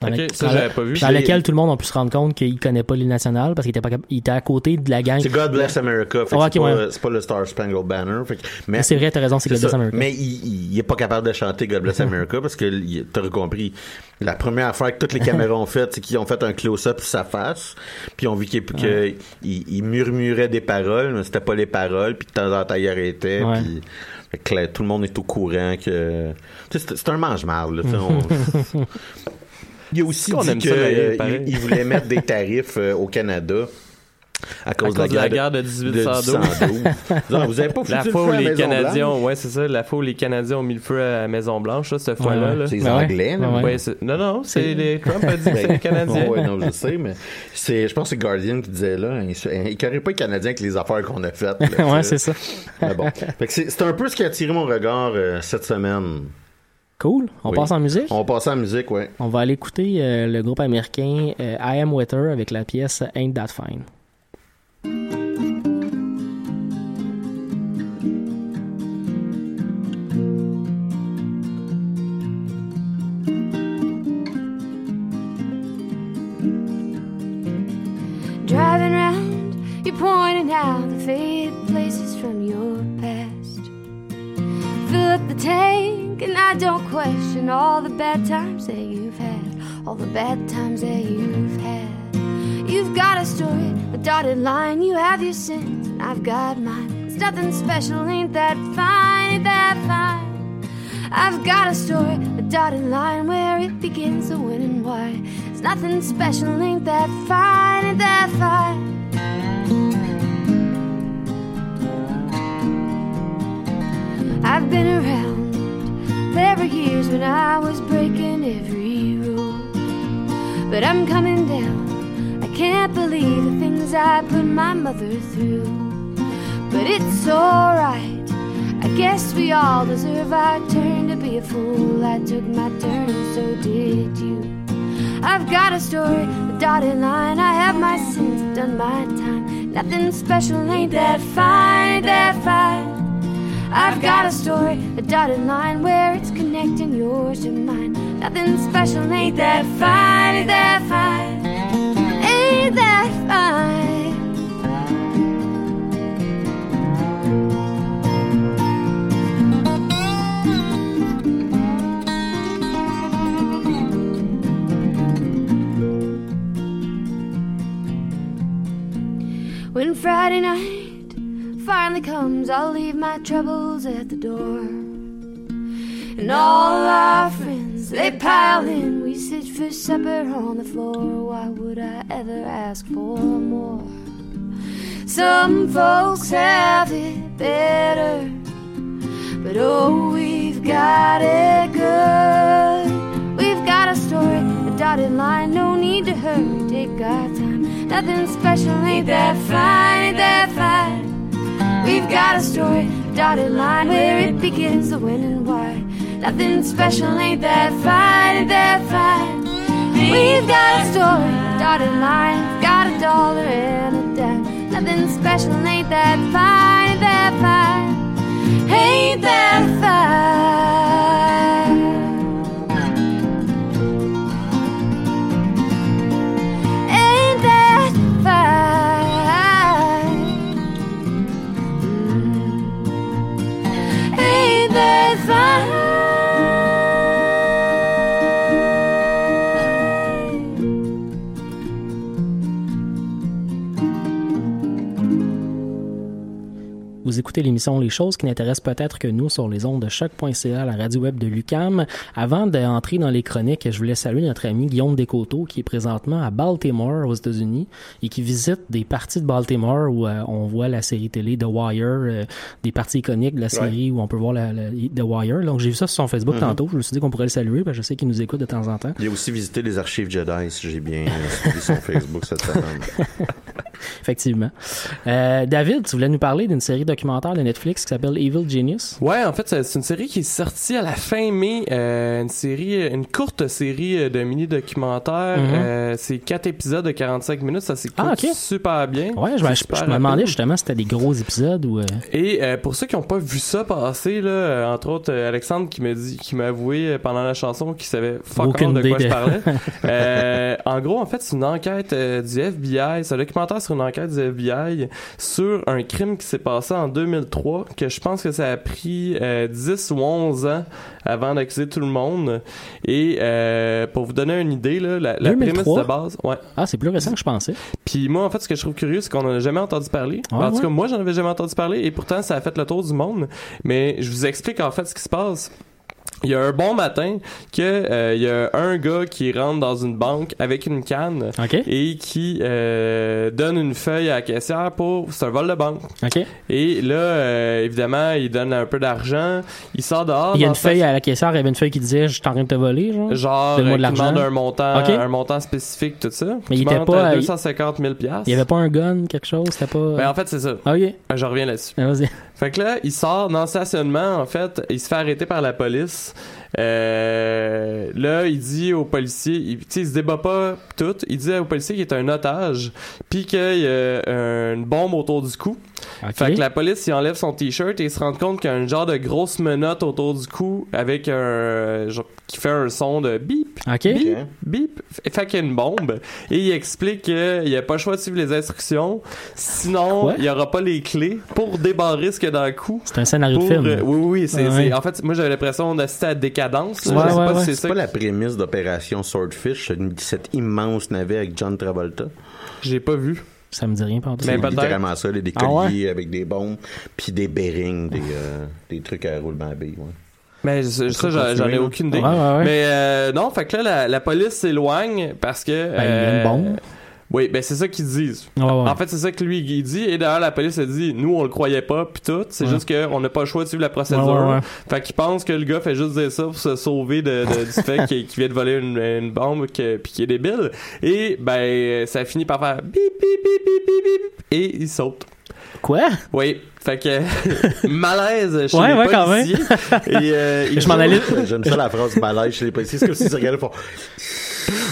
Dans, Ok, la- ça, dans j'avais la- pas vu. dans lequel tout le monde a pu se rendre compte qu'il connaît pas l'île nationale parce qu'il était, pas il était à côté de la gang. C'est God Bless America. fait que Ah, c'est, pas, ouais. le Star Spangled Banner. fait mais C'est vrai, t'as raison, c'est God ça. Bless America. Mais il, il, est pas capable de chanter God Bless America parce que t'aurais compris. La première affaire que toutes les caméras ont fait, c'est qu'ils ont fait un close-up sur sa face, puis ils ont vu qu'il il, il murmurait des paroles, mais c'était pas les paroles, puis de temps en temps il arrêtait, Ouais. puis fait que là, tout le monde est au courant que c'est un mange-marde. Il a aussi qu'on dit guerre, euh, voulait mettre des tarifs euh, au Canada à cause, cause de la guerre de 1812. 1812. Non, vous avez pas foutu La le feu à les Maison Canadiens, Blanche? ouais, c'est ça, la fois où les Canadiens ont mis le feu à la Maison Blanche, là, cette fois-là. ouais. là. C'est les Ben ouais. Anglais. Ben ouais. Non, non, c'est les Trump a dit que c'est les Canadiens. Ouais, non, je sais, mais c'est, je pense que c'est Guardian qui disait là, il il carrait pas les Canadiens avec les affaires qu'on a faites. là, ouais, c'est ça. Mais bon. Fait que c'est, c'est un peu ce qui a attiré mon regard euh, cette semaine. Cool. On Oui. passe en musique? On à la musique, ouais. On va aller écouter euh, le groupe américain euh, I Am With Her avec la pièce Ain't That Fine. Driving around, you're pointing out the faded places from your past. Fill up the tank, and I don't question all the bad times that you've had. All the bad times that you've had. You've got a story, a dotted line. You have your sins, and I've got mine. It's nothing special, ain't that fine? Ain't that fine? I've got a story, a dotted line where it begins, the when and why. It's nothing special, ain't that fine? But I'm coming down. I can't believe the things I put my mother through. But it's alright. I guess we all deserve our turn to be a fool. I took my turn, so did you. I've got a story, a dotted line. I have my sins, done my time. Nothing special, ain't that fine? That fine? I've got a story, a dotted line where it's connecting yours to mine. Nothing special, ain't that fine? Ain't that fine? Ain't that fine? When Friday night finally comes, I'll leave my troubles at the door. And all our friends, they pile in. We sit for supper on the floor. Why would I ever ask for more? Some folks have it better, but oh, we've got it good. We've got a story, a dotted line, no need to hurry, take our time. Nothing special, ain't that fine, ain't that fine? We've got a story, a dotted line, where it begins, the when and why. Nothing special, ain't that fine, ain't that fine? We've got a story, dotted line, got a dollar and a dime. Nothing special, ain't that fine, ain't that fine? Ain't that fine? Vous écoutez l'émission Les choses qui n'intéressent peut-être que nous sur les ondes de choc.ca, la radio web de Lucam. Avant d'entrer dans les chroniques, je voulais saluer notre ami Guillaume Descoteaux qui est présentement à Baltimore aux États-Unis et qui visite des parties de Baltimore où euh, on voit la série télé The Wire, euh, des parties iconiques de la série où on peut voir la, la- The Wire. Donc j'ai vu ça sur son Facebook Mhm. tantôt. Je me suis dit qu'on pourrait le saluer parce que je sais qu'il nous écoute de temps en temps. Il a aussi visité les archives Jedi, si j'ai bien euh, suivi son Facebook cette semaine. Effectivement. Euh, David, tu voulais nous parler d'une série documentaire de Netflix qui s'appelle Evil Genius? Ouais, en fait, c'est une série qui est sortie à la fin mai, euh, une série, une courte série euh, de mini-documentaires. Mhm. Euh, c'est quatre épisodes de 45 minutes, ça s'écoute Ah, super bien. Ouais, je, me- je- me demandais justement si c'était des gros épisodes ou. Et pour ceux qui n'ont pas vu ça passer, là, entre autres Alexandre qui m'a dit, qui m'a avoué pendant la chanson qu'il savait fuck de quoi idée je de- parlais. En gros, en fait, c'est une enquête du FBI. C'est un documentaire sur une enquête du FBI sur un crime qui s'est passé en 2003, que je pense que ça a pris euh, 10 ou 11 ans avant d'accuser tout le monde. Et euh, pour vous donner une idée, là, la, la prémisse 2003? de base, ouais. Ah, c'est plus récent que je pensais. Puis moi, en fait, ce que je trouve curieux, c'est qu'on en a jamais entendu parler. Ah, en tout cas, moi, j'en avais jamais entendu parler et pourtant, ça a fait le tour du monde. Mais je vous explique en fait ce qui se passe. Il y a un bon matin que euh, il y a un gars qui rentre dans une banque avec une canne et qui euh, donne une feuille à la caissière pour c'est un vol de banque. Et là, euh, évidemment, il donne un peu d'argent. Il sort dehors. Il y a une feuille à la caissière, il y avait une feuille qui disait Je suis en train de te voler, genre. Genre, de demande un montant, un montant spécifique, tout ça. Mais il était pas- il- 250 000 piastres. Il y avait pas un gun, quelque chose, c'était pas. Ben, en fait, c'est ça. Je reviens là-dessus. Ah, Vas-y. Fait que là, il sort dans le stationnement, en fait, il se fait arrêter par la police. Euh, là, il dit au policier, il, tu sais, il se débat pas tout, il dit au policier qu'il est un otage, puis qu'il y a une bombe autour du cou. Fait que la police, il enlève son t-shirt et il se rend compte qu'il y a un genre de grosse menotte autour du cou avec un genre qui fait un son de bip, Ok. bip, bip. Fait qu'il y a une bombe et il explique qu'il a pas le choix de suivre les instructions, sinon Quoi? il y aura pas les clés pour débarrer ce qu'il y a dans le cou. C'est un scénario Pour, de film. euh, oui, oui, c'est, Ah, c'est- ouais. en fait, moi j'avais l'impression d'assister à Décadence. Ouais, ouais, ouais. si c'est ça. pas la prémisse d'Opération Swordfish, cet immense navet avec John Travolta. J'ai pas vu. Ça me dit rien, par Mais C'est littéralement ça, là, des Ah ouais? colliers avec des bombes, puis des bearings, des, euh, des trucs à roulement à billes. Ouais. Mais ça, peut j'en, ai aucune idée. Ouais, ouais, ouais. Mais euh, non, fait que là, la, la police s'éloigne parce que. Ben, il y a une euh, bombe. Oui, ben c'est ça qu'ils disent. Ouais. En fait, c'est ça que lui il dit. Et d'ailleurs, la police a dit, nous, on le croyait pas, puis tout. C'est Ouais. juste qu'on n'a pas le choix de suivre la procédure. Ouais, ouais, ouais. Fait qu'il pense que le gars fait juste dire ça pour se sauver de, de- du fait qu'il vient de voler une, une bombe que, puis qu'il est débile. Et ben, ça finit par faire bip, bip, bip, bip, bip, bip, et il saute. Quoi? Oui, fait que malaise chez Ouais, les ouais, quand même. et, euh, Je m'en allais- J'aime ça la phrase malaise chez les policiers. C'est comme s'ils se regardaient font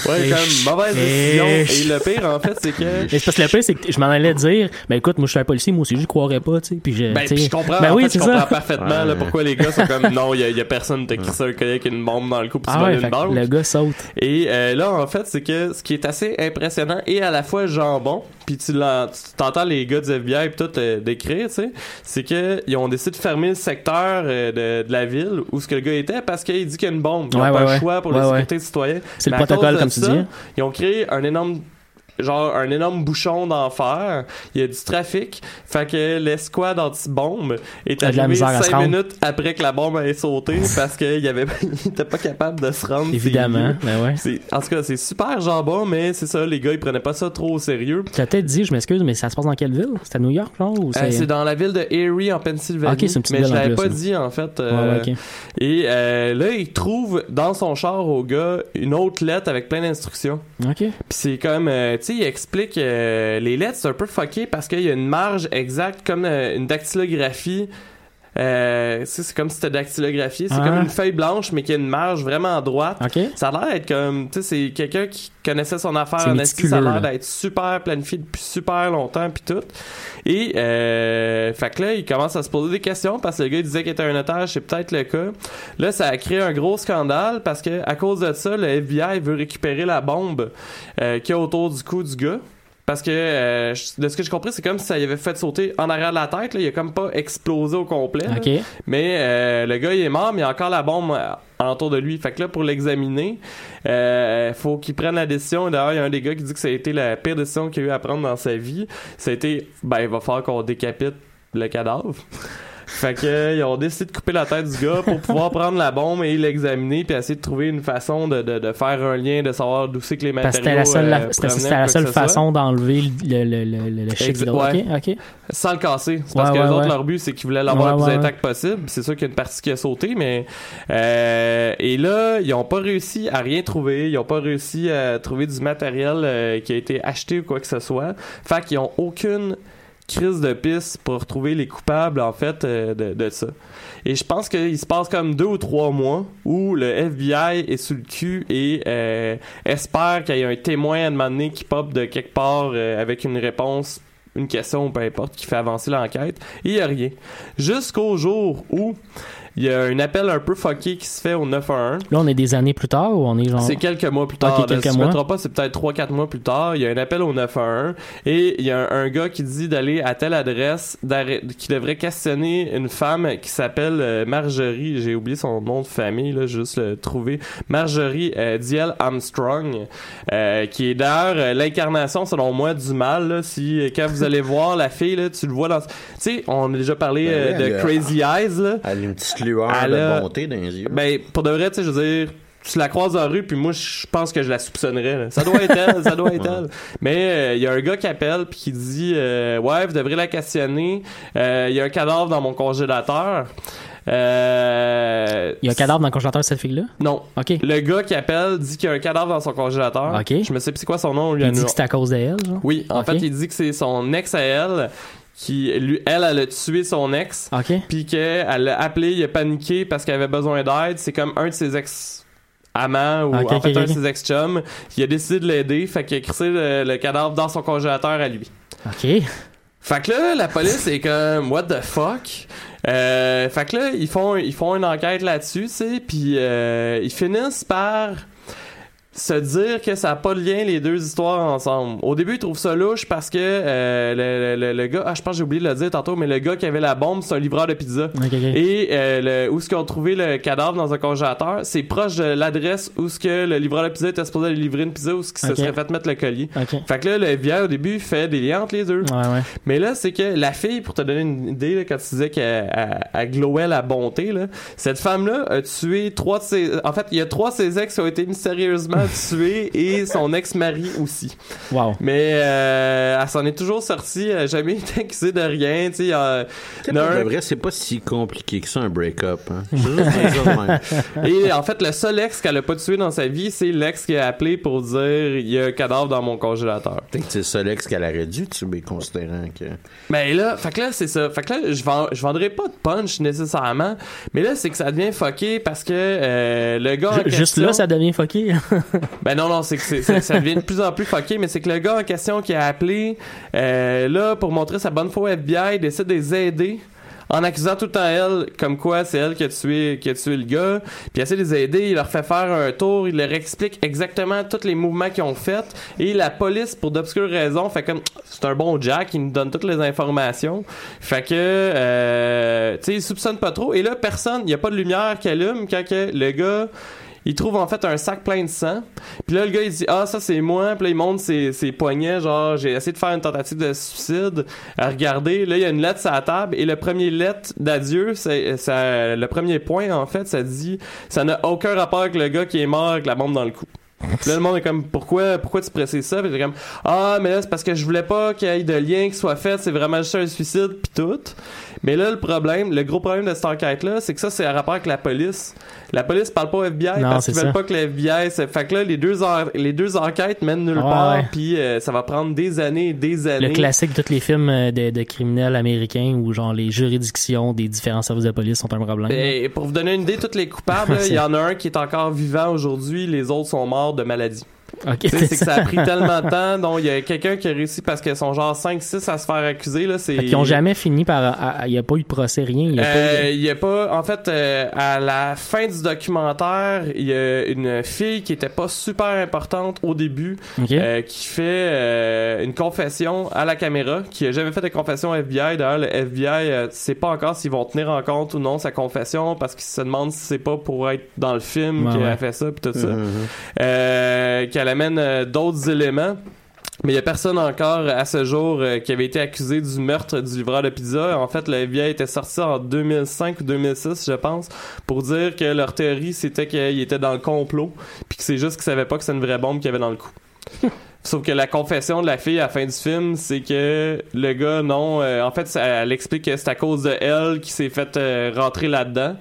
Ouais, Et comme mauvaise et décision. Et le pire, en fait, c'est que. Mais c'est parce que le pire, c'est que je m'en allais dire, ben écoute, moi je suis un policier, moi aussi, je croirais pas, tu sais. Puis je, Ben, puis je comprends, Ben en oui, fait, je comprends ça. parfaitement là, pourquoi les gars sont comme non, il y, a- il y a personne qui crissé un collier avec une bombe dans le cou pour se Ah ouais, une banque. le gars saute. Et euh, là, en fait, c'est que ce qui est assez impressionnant et à la fois jambon, puis tu tu t'entends les gars du FBI pis tout euh, décrire, tu sais, c'est que ils ont décidé de fermer le secteur euh, de, de la ville où ce que le gars était parce qu'il dit qu'il y a une bombe. Ils Ouais, pas ouais, le ouais. choix pour la sécurité citoyenne. C'est le protocole, comme tu ça, dis. Ils ont créé un énorme genre un énorme bouchon d'enfer. Il y a du trafic. Fait que l'escouade anti-bombe est arrivée misère à se cinq rendre. minutes après que la bombe ait sauté parce qu'il y avait il était pas capable de se rendre. Évidemment, ben ouais. En tout cas, c'est super jambon, mais c'est ça, les gars, ils prenaient pas ça trop au sérieux. Tu as peut-être dit, je m'excuse, mais ça se passe dans quelle ville? C'est à New York, genre? Euh, c'est... dans la ville de Erie, en Pennsylvanie. Ok, c'est une petite mais ville je l'avais pas dit, en fait. Euh, ouais. Et euh, là, il trouve dans son char au gars une autre lettre avec plein d'instructions. Ok. Puis c'est comme, il explique euh, les lettres, c'est un peu fucké parce qu'il y a une marge exacte comme euh, une dactylographie. Euh, c'est comme si c'était dactylographié. C'est Ah. comme une feuille blanche, mais qui a une marge vraiment droite. Ok. Ça a l'air d'être comme, tu sais, c'est quelqu'un qui connaissait son affaire en esti. Ça a l'air d'être super planifié depuis super longtemps, puis tout. Et, euh, fait que là, il commence à se poser des questions parce que le gars il disait qu'il était un otage, c'est peut-être le cas. Là, ça a créé un gros scandale parce que à cause de ça, le FBI veut récupérer la bombe euh, qu'il y a autour du cou du gars. Parce que, euh, de ce que j'ai compris, c'est comme si ça y avait fait sauter en arrière de la tête. Là. Il a comme pas explosé au complet. là. Ok. Mais euh, le gars, il est mort, mais il y a encore la bombe euh, autour de lui. Fait que là, pour l'examiner, euh, faut qu'il prenne la décision. D'ailleurs, il y a un des gars qui dit que ça a été la pire décision qu'il a eu à prendre dans sa vie. Ça a été, ben, il va falloir qu'on décapite le cadavre. Fait que ils ont décidé de couper la tête du gars pour pouvoir prendre la bombe et l'examiner puis essayer de trouver une façon de, de, de faire un lien, de savoir d'où c'est que les matériaux que c'était la seule, euh, c'était- la seule façon d'enlever le, le, le, le, Exa- d'hydro- ouais. Ok, ok. sans le casser. C'est parce Ouais, que les ouais, autres, ouais. leur but, c'est qu'ils voulaient l'avoir le plus intact possible. C'est sûr qu'il y a une partie qui a sauté, mais... euh, et là, ils ont pas réussi à rien trouver. Ils ont pas réussi à trouver du matériel euh, qui a été acheté ou quoi que ce soit. Fait qu'ils ont aucune crise de piste pour retrouver les coupables, en fait, euh, de, ça. Et je pense qu'il se passe comme deux ou trois mois où le FBI est sous le cul et euh, espère qu'il y ait un témoin à donné qui pop de quelque part euh, avec une réponse, une question ou peu importe, qui fait avancer l'enquête. Il n'y a rien. Jusqu'au jour où il y a un appel un peu fucké qui se fait au 911. Là, on est des années plus tard ou on est genre. C'est quelques mois plus tard. Ok, Là, quelques si je me mois. trompe pas, c'est peut-être 3-4 mois plus tard. Il y a un appel au 911 et il y a un, un gars qui dit d'aller à telle adresse, qui devrait questionner une femme qui s'appelle euh, Marjorie. J'ai oublié son nom de famille, là, juste le trouver. Marjorie euh, Diel Armstrong, euh, qui est d'ailleurs euh, l'incarnation, selon moi, du mal. Là, si quand vous allez voir la fille, là, tu le vois dans. Tu sais, on a déjà parlé Ben euh, de a- Crazy Eyes. Là. Elle a une petite lueur Elle a- de bonté dans les yeux. Ben, pour de vrai, tu sais, je veux dire, tu la croises en rue, puis moi, je pense que je la soupçonnerais. là. Ça doit être elle, ça doit être elle. Mais euh, il y a un gars qui appelle, puis qui dit euh, Ouais, vous devrez la questionner. Euh, Il y a un cadavre dans mon congélateur. Euh, Il y a un cadavre dans le congélateur de cette fille-là? Non. OK. Le gars qui appelle dit qu'il y a un cadavre dans son congélateur. OK. Je me sais plus c'est quoi son nom. lui, Il a dit que c'est à cause d'elle, genre? Oui, en fait, il dit que c'est son ex à elle qui lui elle elle a tué son ex OK. puis qu'elle l'a appelé il a paniqué parce qu'elle avait besoin d'aide c'est comme un de ses ex amants ou en fait un de ses ex chums il a décidé de l'aider fait qu'il a crissé le, le cadavre dans son congélateur à lui OK. fait que là, la police est comme what the fuck? Euh, fait que là, ils font ils font une enquête là-dessus, tu sais, puis euh, ils finissent par se dire que ça n'a pas de lien les deux histoires ensemble. Au début, ils trouvent ça louche parce que euh, le, le- le gars, ah je pense que j'ai oublié de le dire tantôt, mais le gars qui avait la bombe, c'est un livreur de pizza. OK, OK. Et euh, le, où est-ce qu'ils ont trouvé le cadavre dans un congélateur, c'est proche de l'adresse où ce que le livreur de pizza était supposé aller livrer une pizza où ce qui se serait fait mettre le collier. Fait que là, le FBI au début fait des liens entre les deux. Ouais, ouais. Mais là, c'est que la fille, pour te donner une idée, là, quand tu disais qu'elle elle- elle glowait la bonté, là, cette femme-là a tué trois de ses... En fait, il y a trois de ses ex qui ont été mystérieusement tués et son ex-mari aussi. Wow. Mais euh, elle s'en est toujours sortie, elle a jamais été accusée de rien, tu sais. en de un- vrai, c'est pas si compliqué que ça, un break-up. Hein. Et en fait, le seul ex qu'elle a pas tué dans sa vie, c'est l'ex qui a appelé pour dire il y a un cadavre dans mon congélateur. Peut-être que c'est le seul ex qu'elle aurait dû tuer, considérant que. Mais là, fait que là, c'est ça. Fait que là, je, vends, je vendrais pas de punch nécessairement. Mais là, c'est que ça devient fucké parce que euh, le gars. en Ju- Juste là, ça devient fucké. Ben non, non, c'est que c'est- c'est- ça devient de plus en plus fucké, mais c'est que le gars en question qui a appelé, euh, là, pour montrer sa bonne foi FBI, décide de les aider. En accusant tout le temps elle, comme quoi c'est elle qui a tué, qui a tué le gars, puis il essaie de les aider, il leur fait faire un tour, il leur explique exactement tous les mouvements qu'ils ont fait, et la police, pour d'obscures raisons, fait comme c'est un bon Jack, il nous donne toutes les informations, fait que, euh, tu sais, il soupçonne pas trop, et là personne, il y a pas de lumière qui allume quand que le gars il trouve en fait un sac plein de sang. Puis là, le gars, il dit Ah, ça c'est moi. Puis là, il montre ses, ses poignets. Genre, j'ai essayé de faire une tentative de suicide. À regarder, là, il y a une lettre sur la table. Et le premier lettre d'adieu, c'est le premier point, en fait, ça dit Ça n'a aucun rapport avec le gars qui est mort avec la bombe dans le cou. Là, le monde est comme, pourquoi, pourquoi tu précises ça? Puis comme, ah, mais là, c'est parce que je voulais pas qu'il y ait de lien qui soit fait, c'est vraiment juste un suicide, puis tout. Mais là, le problème, le gros problème de cette enquête-là, c'est que ça, c'est à rapport avec la police. La police parle pas au FBI Non, parce qu'ils veulent ça. pas que le FBI... se- Fait que là, les deux, en- les deux enquêtes mènent nulle Ouais, part, puis euh, ça va prendre des années et des années. Le classique de tous les films euh, de, de criminels américains où genre les juridictions des différents services de police sont un problème. Et pour vous donner une idée, tous les coupables, il y en a un qui est encore vivant aujourd'hui, les autres sont morts de maladie. C'est que ça a pris tellement de temps, donc il y a quelqu'un qui a réussi parce qu'ils sont genre 5-6 à se faire accuser. Là, c'est... Fait qu'ils ont jamais fini par. Il n'y a pas eu de procès, rien. Il y a pas eu de- Euh, a pas, en fait, euh, à la fin du documentaire, il y a une fille qui était pas super importante au début, euh, qui fait euh, une confession à la caméra, qui a jamais fait de confession au FBI. D'ailleurs, le FBI euh, sait pas encore s'ils vont tenir en compte ou non sa confession parce qu'ils se demandent si c'est pas pour être dans le film Ouais, qu'elle ouais. a fait ça puis tout ça. Mhm. Euh, qu'elle amène euh, d'autres éléments. Mais il y a personne encore à ce jour euh, qui avait été accusé du meurtre du livreur de pizza. En fait, le FBI était sorti en 2005 ou 2006, je pense, pour dire que leur théorie c'était qu'il était dans le complot, puis que c'est juste qu'ils savaient pas que c'était une vraie bombe qu'il y avait dans le cou. Sauf que la confession de la fille à la fin du film, c'est que le gars, non, euh, en fait, elle explique que c'est à cause de elle qui s'est fait euh, rentrer là-dedans.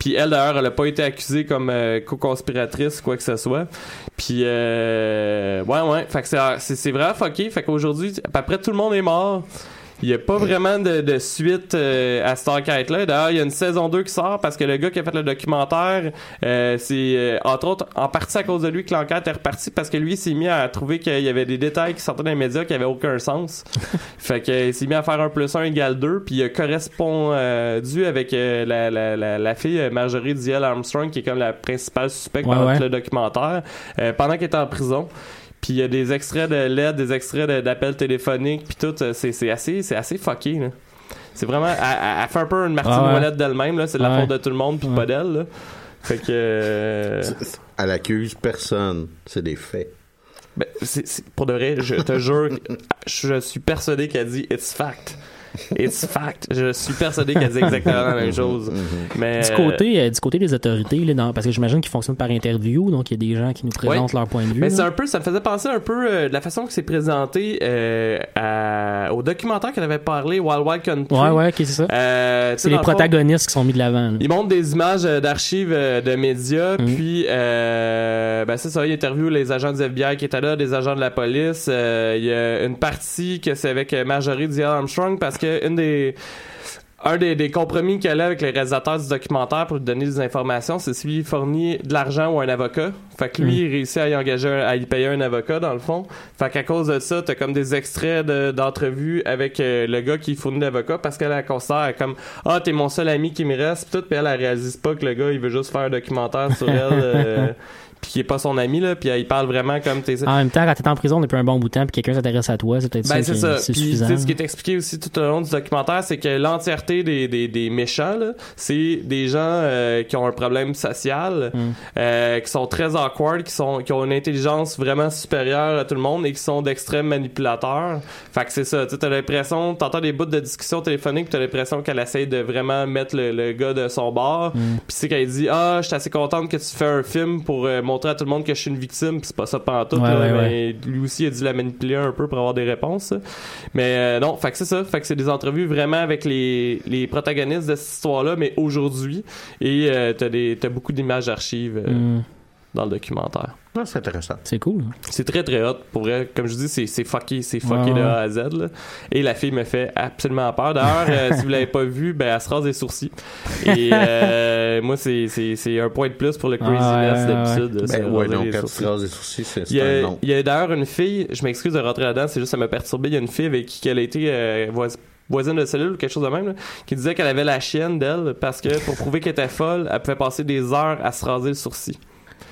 Puis elle, d'ailleurs, elle a pas été accusée comme euh, co-conspiratrice, quoi que ce soit. Puis, euh, ouais, ouais. Fait que c'est- c'est vraiment fucké. Fait qu'aujourd'hui, à peu près tout le monde est mort. Il n'y a pas vraiment de, de suite euh, à cette enquête-là. D'ailleurs, il y a une saison 2 qui sort parce que le gars qui a fait le documentaire, euh, c'est euh, entre autres en partie à cause de lui que l'enquête est repartie parce que lui s'est mis à trouver qu'il y avait des détails qui sortaient dans les médias qui avaient aucun sens. fait qu'il s'est mis à faire un plus un égale 2 puis il a correspondu avec euh, la, la, la, la fille euh, Marjorie Diel Armstrong qui est comme la principale suspecte Ouais, dans ouais. le documentaire euh, pendant qu'elle était en prison. Puis il y a des extraits de LED, des extraits de- d'appels téléphoniques, puis tout, euh, c'est c'est assez, c'est assez fucké, là. C'est vraiment, elle, fait un peu une Martine Ah ouais. D'elle-même, là. C'est de la Ouais. faute de tout le monde, puis pas d'elle, là. Fait que... euh, Elle accuse personne. C'est des faits. ben, pour de vrai, je te jure, je suis persuadé qu'elle dit « It's fact ». It's fact. Je suis persuadé qu'elle dit exactement la même chose. Mais, Du côté, euh, du côté des autorités, là, dans- parce que j'imagine qu'ils fonctionnent par interview, donc il y a des gens qui nous présentent leur point de vue. Mais c'est un peu, ça me faisait penser un peu euh, de la façon que c'est présenté euh, à- au documentaire qu'elle avait parlé, Wild Wild Country. Ouais, ouais, c'est ça. Euh, c'est les fond, protagonistes qui sont mis de l'avant. Ils montrent des images euh, d'archives euh, de médias, Mm. puis euh, ben c'est ça, ils interviewent les agents du FBI qui étaient là, des agents de la police. Euh, Il y a une partie que c'est avec Marjorie Dial Armstrong parce que une des un des, des compromis qu'elle a avec les réalisateurs du documentaire pour lui donner des informations, c'est s'il fournit de l'argent ou un avocat. Fait que lui, Mm. il réussit à y engager, un- à y payer un avocat, dans le fond. Fait qu'à cause de ça, t'as comme des extraits de- d'entrevues avec euh, le gars qui fournit l'avocat parce qu'elle la considère comme Ah, t'es mon seul ami qui me reste, pis tout, puis elle, elle réalise pas que le gars, il veut juste faire un documentaire sur elle, euh, puis qui est pas son ami, là, puis il parle vraiment comme t'es. En même temps, quand t'es en prison depuis un bon bout de temps puis quelqu'un s'intéresse à toi, c'est peut-être Ben, ça Puis, suffisant. ce qui est expliqué aussi tout au long du documentaire, c'est que l'entièreté des, des, des méchants, c'est des gens euh, qui ont un problème social, Mm. euh, qui sont très awkward, qui sont qui ont une intelligence vraiment supérieure à tout le monde et qui sont d'extrêmes manipulateurs. Fait que c'est ça. Tu t'as l'impression, t'entends des bouts de discussion téléphonique, t'as l'impression qu'elle essaye de vraiment mettre le, le gars de son bord. Mm. Puis c'est qu'elle dit ah, je suis assez contente que tu fais un film pour euh, montrer à tout le monde que je suis une victime. Puis c'est pas ça pantoute. Ouais, là, ouais, mais lui aussi a dû la manipuler un peu pour avoir des réponses. Mais euh, non, fait que c'est ça. Fait que c'est des entrevues vraiment avec les, les protagonistes de cette histoire-là, mais aujourd'hui. Et euh, t'as des t'as beaucoup d'images d'archives euh, Mm. dans le documentaire. Ah, c'est intéressant. C'est cool. C'est très très hot. Pour vrai, comme je dis, c'est, fucké, c'est fucké de. A à Z. là. Et la fille me fait absolument peur. D'ailleurs, euh, si vous l'avez pas vu, ben elle se rase les sourcils. Et euh, moi, c'est, c'est, c'est un point de plus pour le Ah, craziness ouais, d'habitude. Ben, ouais, donc les quand tu sourcils. te rases les sourcils, c'est Il y c'est un nom. il y a d'ailleurs une fille, je m'excuse de rentrer là-dedans, c'est juste ça m'a perturbé. Il y a une fille avec qui elle a été euh, vois- voisine de cellule ou quelque chose de même, là, qui disait qu'elle avait la chienne d'elle parce que pour prouver qu'elle était folle, elle pouvait passer des heures à se raser le sourcil.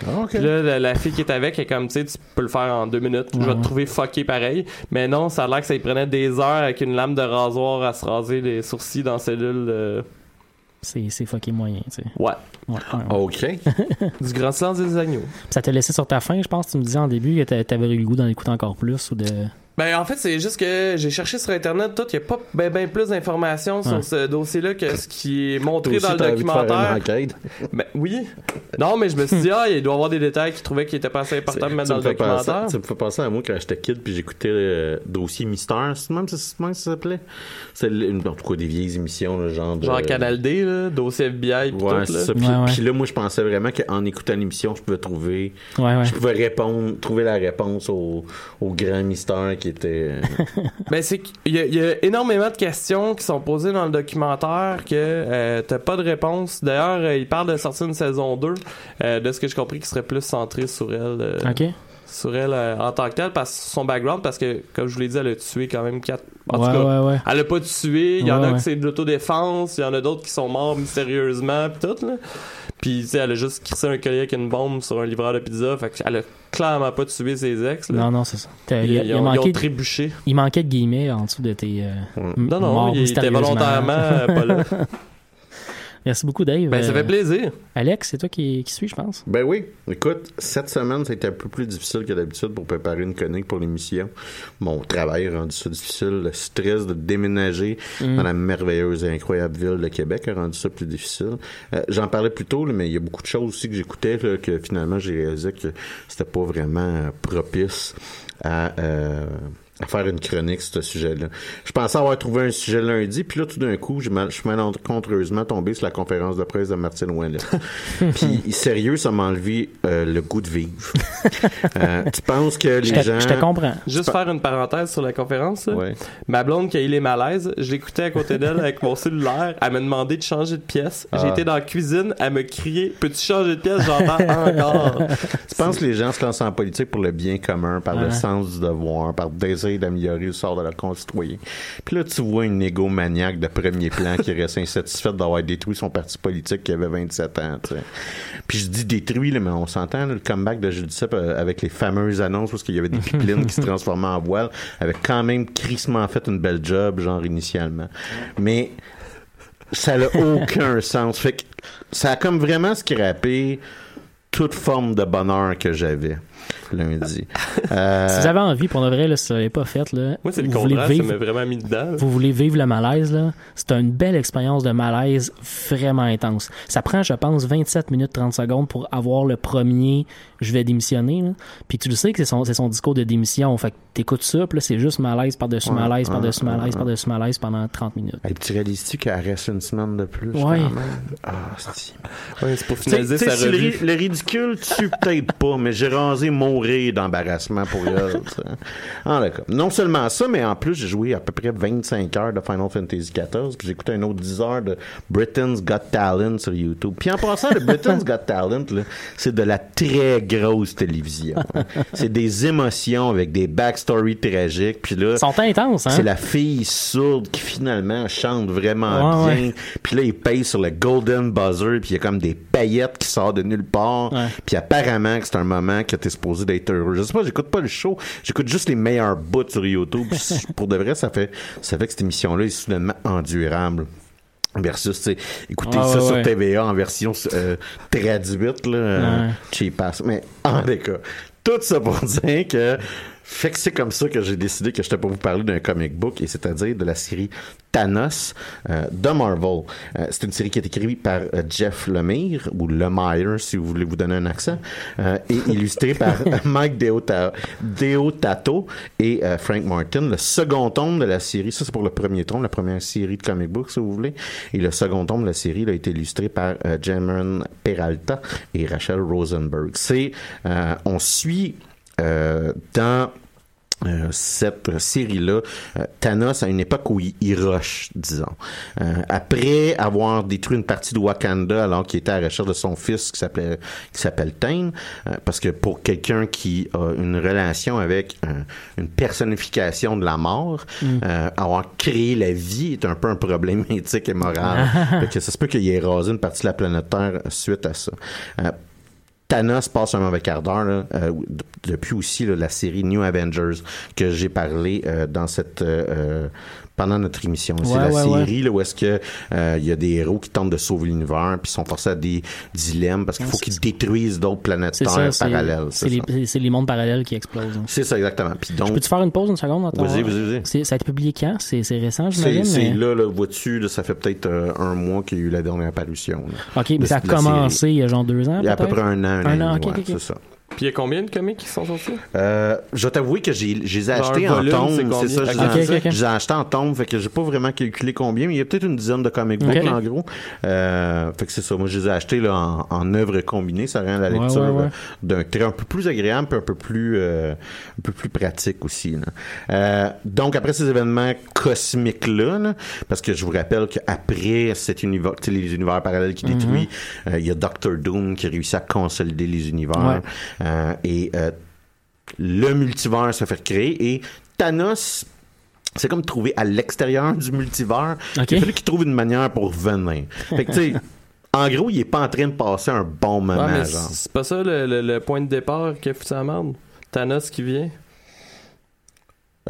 Ah, là, la, la fille qui est avec est comme, tu sais, tu peux le faire en deux minutes. Je vais te trouver fucké pareil. Mais non, ça a l'air que ça lui prenait des heures avec une lame de rasoir à se raser les sourcils dans cellule. euh, C'est c'est fucké moyen, tu sais. Ouais. Ouais, ouais, ouais. OK. Du grand silence des agneaux. Ça t'a laissé sur ta fin, je pense. Tu me disais en début que t'a- t'avais eu le goût d'en écouter encore plus ou de. Ben en fait c'est juste que j'ai cherché sur internet tout, il y a pas ben ben plus d'informations Ouais. sur ce dossier-là que ce qui est montré dans le t'as envie de faire une documentaire. Ben oui. Non mais je me suis dit ah il doit y avoir des détails qu'il trouvait qui étaient pas assez importants de mettre Tu dans le documentaire. Ça me fait penser à moi quand j'étais kid puis j'écoutais euh, Dossier Mystère. C'est même ça, même s'appelait? C'est le- en tout cas des vieilles émissions, là, genre de... Genre Canal D là, dossier FBI pis Ouais, tout c'est là. ça. Puis, Ouais, ouais. puis là, moi, je pensais vraiment qu'en écoutant l'émission, je pouvais trouver, Ouais, ouais. je pouvais répondre, trouver la réponse au, au grand mystère qui était. euh, Ben c'est qu'il y, a- il y a énormément de questions qui sont posées dans le documentaire que euh, t'as pas de réponse. D'ailleurs, euh, il parle de sortir une saison 2 euh, de ce que j'ai compris qui serait plus centré sur elle. euh, Ok. Sur elle euh, en tant que telle parce son background parce que comme je vous l'ai dit elle a tué quand même quatre en ouais, tout cas ouais, ouais. elle a pas tué il y en a que c'est de l'autodéfense il y en a d'autres qui sont morts mystérieusement pis tout là puis tu sais elle a juste crissé un collier avec une bombe sur un livreur de pizza fait qu'elle a clairement pas tué ses ex là. Non, non, c'est ça. Il, ils il ont, ils ont trébuché il manquait de guillemets en dessous de tes. euh, non non il était volontairement euh, pas là Merci beaucoup, Dave. Ben, ça Euh, fait plaisir. Alex, c'est toi qui, qui suis, je pense. Ben oui. Écoute, cette semaine, c'était un peu plus difficile que d'habitude pour préparer une chronique pour l'émission. Mon travail a rendu ça difficile. Le stress de déménager Mm. dans la merveilleuse et incroyable ville de Québec a rendu ça plus difficile. Euh, J'en parlais plus tôt, là, mais il y a beaucoup de choses aussi que j'écoutais que finalement j'ai réalisé que c'était pas vraiment euh, propice à, euh, à faire une chronique sur ce sujet-là. Je pensais avoir trouvé un sujet lundi, puis là, tout d'un coup, j'ai mal- je suis malencontreusement tombé sur la conférence de presse de Martine Ouellet. puis, sérieux, ça m'a enlevé euh, le goût de vivre. Euh, tu penses que les Je te- gens... je te comprends. Juste faire une parenthèse sur la conférence. Ouais. Ma blonde qui a eu les malaises, je l'écoutais à côté d'elle avec mon cellulaire. Elle m'a demandé de changer de pièce. J'ai Ah. été dans la cuisine, elle me criait Peux-tu changer de pièce? J'entends encore. Tu penses que les gens se lancent en politique pour le bien commun, par le sens du devoir, par le désir d'améliorer le sort de leurs concitoyens. Puis là, tu vois une égomaniaque de premier plan qui reste insatisfaite d'avoir détruit son parti politique qui avait 27 ans. Puis je dis détruit, là, mais on s'entend, le comeback de Jules Duceppe euh, avec les fameuses annonces parce qu'il y avait des pipelines qui se transformaient en voile, avait quand même crissement fait une belle job, genre initialement. Mais ça n'a aucun sens. Fait que ça a comme vraiment scrappé toute forme de bonheur que j'avais lundi. Euh, Si vous avez envie, pour de vrai, là, si vous pas fait, là, Moi, c'est le ça vivre- m'a vraiment mis dedans. vous voulez vivre le malaise, là, c'est une belle expérience de malaise vraiment intense. Ça prend, je pense, 27 minutes 30 secondes pour avoir le premier « je vais démissionner ». Puis tu le sais que c'est son, c'est son discours de démission. Fait que t'écoutes ça, puis là, c'est juste malaise par-dessus Ouais, malaise, par-dessus ouais, malaise, ouais. par-dessus malaise pendant 30 minutes. Hey, tu réalises-tu qu'elle reste une semaine de plus? Ouais. même? Ah, c'est... Ouais, c'est pour Tu finaliser tu sais, sa le, revue. ri- le ridicule tue peut-être pas, mais j'ai rasé mourir d'embarrassement pour elle. d'accord. Non seulement ça, mais en plus, j'ai joué à peu près 25 heures de Final Fantasy XIV, puis j'ai écouté un autre 10 heures de Britain's Got Talent sur YouTube. Puis en passant, le Britain's Got Talent, c'est de la très grosse télévision. hein. C'est des émotions avec des backstories tragiques. Puis là, Ils sont intenses, hein? c'est la fille sourde qui finalement chante vraiment Ouais, bien. ouais. Puis là, il paye sur le golden buzzer, puis il y a comme des paillettes qui sortent de nulle part. Ouais. Puis apparemment que c'est un moment que t'es supposé d'être heureux. Je sais pas, j'écoute pas le show, j'écoute juste les meilleurs bouts sur YouTube. Pour de vrai, ça fait ça fait que cette émission-là est soudainement endurable. Versus, tu écouter Ah, ça ouais, sur ouais. TVA en version euh, traduite, là, Ouais. cheap ass. Mais en tout cas, tout ça pour dire que fait que c'est comme ça que j'ai décidé que je t'ai pas vous parler d'un comic book, et c'est-à-dire de la série Thanos euh, de Marvel. Euh, c'est une série qui est écrite par euh, Jeff Lemire, ou Lemire, si vous voulez vous donner un accent, et illustrée par Mike Deota- Deodato et Frank Martin. Le second tome de la série, ça c'est pour le premier tome, la première série de comic book, si vous voulez, et le second tome de la série il a été illustré par Cameron Peralta et Rachel Rosenberg. C'est, euh, on suit dans euh, cette série-là, euh, Thanos à une époque où il, il rush, disons. Euh, après avoir détruit une partie de Wakanda alors qu'il était à la recherche de son fils qui s'appelait qui s'appelle Tain, euh, parce que pour quelqu'un qui a une relation avec euh, une personnification de la mort, euh, avoir créé la vie est un peu un problème éthique et moral. Fait que ça se peut qu'il ait rasé une partie de la planète Terre suite à ça. Thanos passe un mauvais quart d'heure là, euh, depuis aussi la série New Avengers que j'ai parlé euh, dans cette euh, euh, pendant notre émission. c'est la ouais, série là, où est-ce que euh, il y a des héros qui tentent de sauver l'univers puis sont forcés à des dilemmes parce qu'il faut qu'ils détruisent d'autres planètes Terre parallèles. c'est les, mondes parallèles qui explosent. hein. C'est ça exactement. Puis donc Peux-tu faire une pause une seconde? Vas-y, vas-y, vas-y. Ça a été publié quand? C'est récent, j'imagine? c'est mais- là, là vois-tu, ça fait peut-être euh, un mois qu'il y a eu la dernière apparition. là, OK, mais ça a commencé série. il y a genre deux ans, Il y a à peu près un an, un, Un an, ok, demi, ok, ouais, ok. c'est ça. Puis il y a combien de comics qui sont sortis? Euh, je vais t'avouer que j'ai, je les ai achetés en tombe, c'est ça, je les, Ok, ai- ok, ok. je les ai achetés en tombe, fait que j'ai pas vraiment calculé combien, mais il y a peut-être une dizaine de comic books, en gros. Euh, fait que c'est ça, moi je les ai achetés là, en, en œuvre combinée, ça rend la lecture ouais, ouais. euh, d'un trait un peu plus agréable, puis un peu plus, euh, un peu plus pratique aussi. là. Euh, donc après ces événements cosmiques-là, là, parce que je vous rappelle qu'après cet univers, tu sais, les univers parallèles qui détruit, euh, il y a Doctor Doom qui réussit à consolider les univers, Ouais. Euh, et euh, le multivers se fait créer et Thanos c'est comme trouver à l'extérieur du multivers. Il fallu qu'il trouve une manière pour venir. Fait que, tu sais, en gros, il est pas en train de passer un bon moment, Ouais, c'est pas ça le, le- le point de départ qui a foutu la merde? Thanos qui vient?